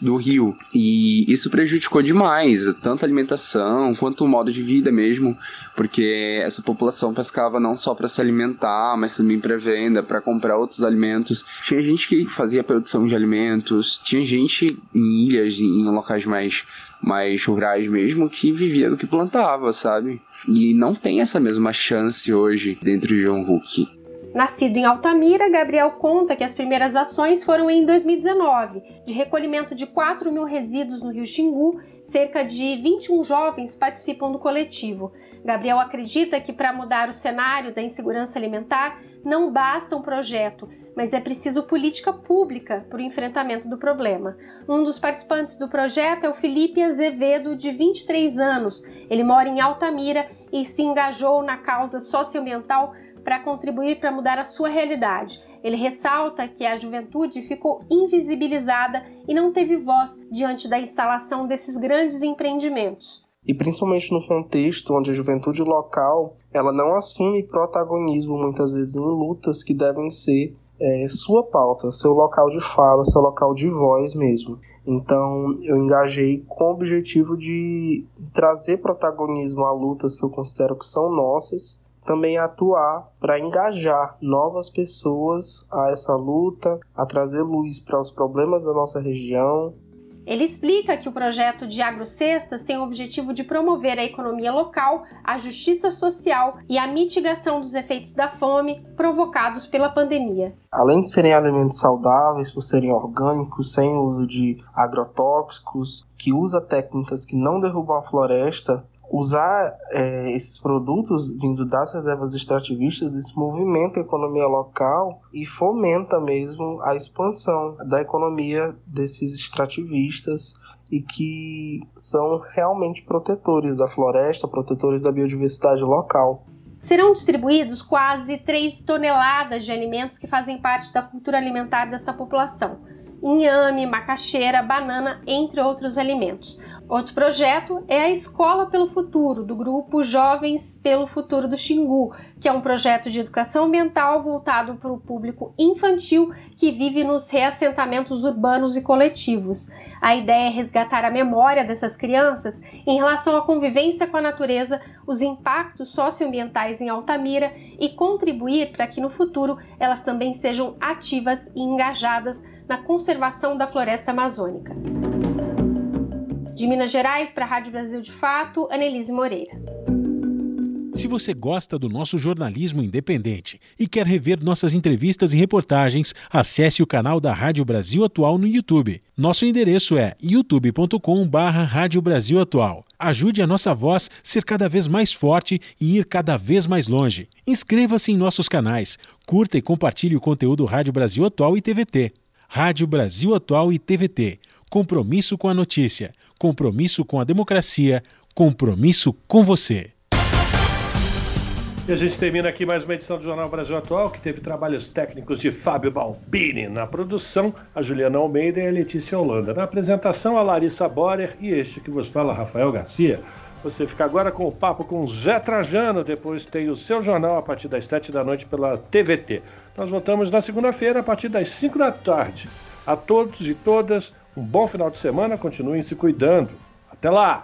do rio. E isso prejudicou demais, tanto a alimentação quanto o modo de vida mesmo, porque essa população pescava não só para se alimentar, mas também para venda, para comprar outros alimentos. Tinha gente que fazia produção de alimentos, tinha gente em ilhas, em locais mais mais rurais mesmo, que vivia do que plantava, sabe? E não tem essa mesma chance hoje dentro de John Hook. Nascido em Altamira, Gabriel conta que as primeiras ações foram em 2019, de recolhimento de 4 mil resíduos no Rio Xingu. Cerca de 21 jovens participam do coletivo. Gabriel acredita que para mudar o cenário da insegurança alimentar não basta um projeto, mas é preciso política pública para o enfrentamento do problema. Um dos participantes do projeto é o Felipe Azevedo, de 23 anos. Ele mora em Altamira e se engajou na causa socioambiental para contribuir para mudar a sua realidade. Ele ressalta que a juventude ficou invisibilizada e não teve voz diante da instalação desses grandes empreendimentos e principalmente no contexto onde a juventude local ela não assume protagonismo muitas vezes em lutas que devem ser é, sua pauta, seu local de fala, seu local de voz mesmo. Então eu engajei com o objetivo de trazer protagonismo a lutas que eu considero que são nossas, também atuar para engajar novas pessoas a essa luta, a trazer luz para os problemas da nossa região Ele explica que o projeto de agrocestas tem o objetivo de promover a economia local, a justiça social e a mitigação dos efeitos da fome provocados pela pandemia. Além de serem alimentos saudáveis por serem orgânicos, sem uso de agrotóxicos, que usa técnicas que não derrubam a floresta, usar é, esses produtos vindo das reservas extrativistas, isso movimenta a economia local e fomenta mesmo a expansão da economia desses extrativistas e que são realmente protetores da floresta, protetores da biodiversidade local. Serão distribuídos quase 3 toneladas de alimentos que fazem parte da cultura alimentar desta população inhame, macaxeira, banana, entre outros alimentos. Outro projeto é a Escola pelo Futuro, do grupo Jovens pelo Futuro do Xingu, que é um projeto de educação ambiental voltado para o público infantil que vive nos reassentamentos urbanos e coletivos. A ideia é resgatar a memória dessas crianças em relação à convivência com a natureza, os impactos socioambientais em Altamira e contribuir para que no futuro elas também sejam ativas e engajadas na conservação da floresta amazônica. De Minas Gerais para a Rádio Brasil de Fato, Anelise Moreira. Se você gosta do nosso jornalismo independente e quer rever nossas entrevistas e reportagens, acesse o canal da Rádio Brasil Atual no YouTube. Nosso endereço é youtube.com/barra Rádio Brasil Atual. Ajude a nossa voz ser cada vez mais forte e ir cada vez mais longe. Inscreva-se em nossos canais, curta e compartilhe o conteúdo Rádio Brasil Atual e TVT. Rádio Brasil Atual e TVT. Compromisso com a notícia, compromisso com a democracia, compromisso com você. E a gente termina aqui mais uma edição do Jornal Brasil Atual, que teve trabalhos técnicos de Fábio Balbini. Na produção, a Juliana Almeida e a Letícia Holanda. Na apresentação, a Larissa Borer e este que vos fala, Rafael Garcia. Você fica agora com o papo com Zé Trajano, depois tem o seu jornal a partir das sete da noite pela TVT. Nós voltamos na segunda-feira a partir das 5 da tarde. A todos e todas, um bom final de semana, continuem se cuidando. Até lá!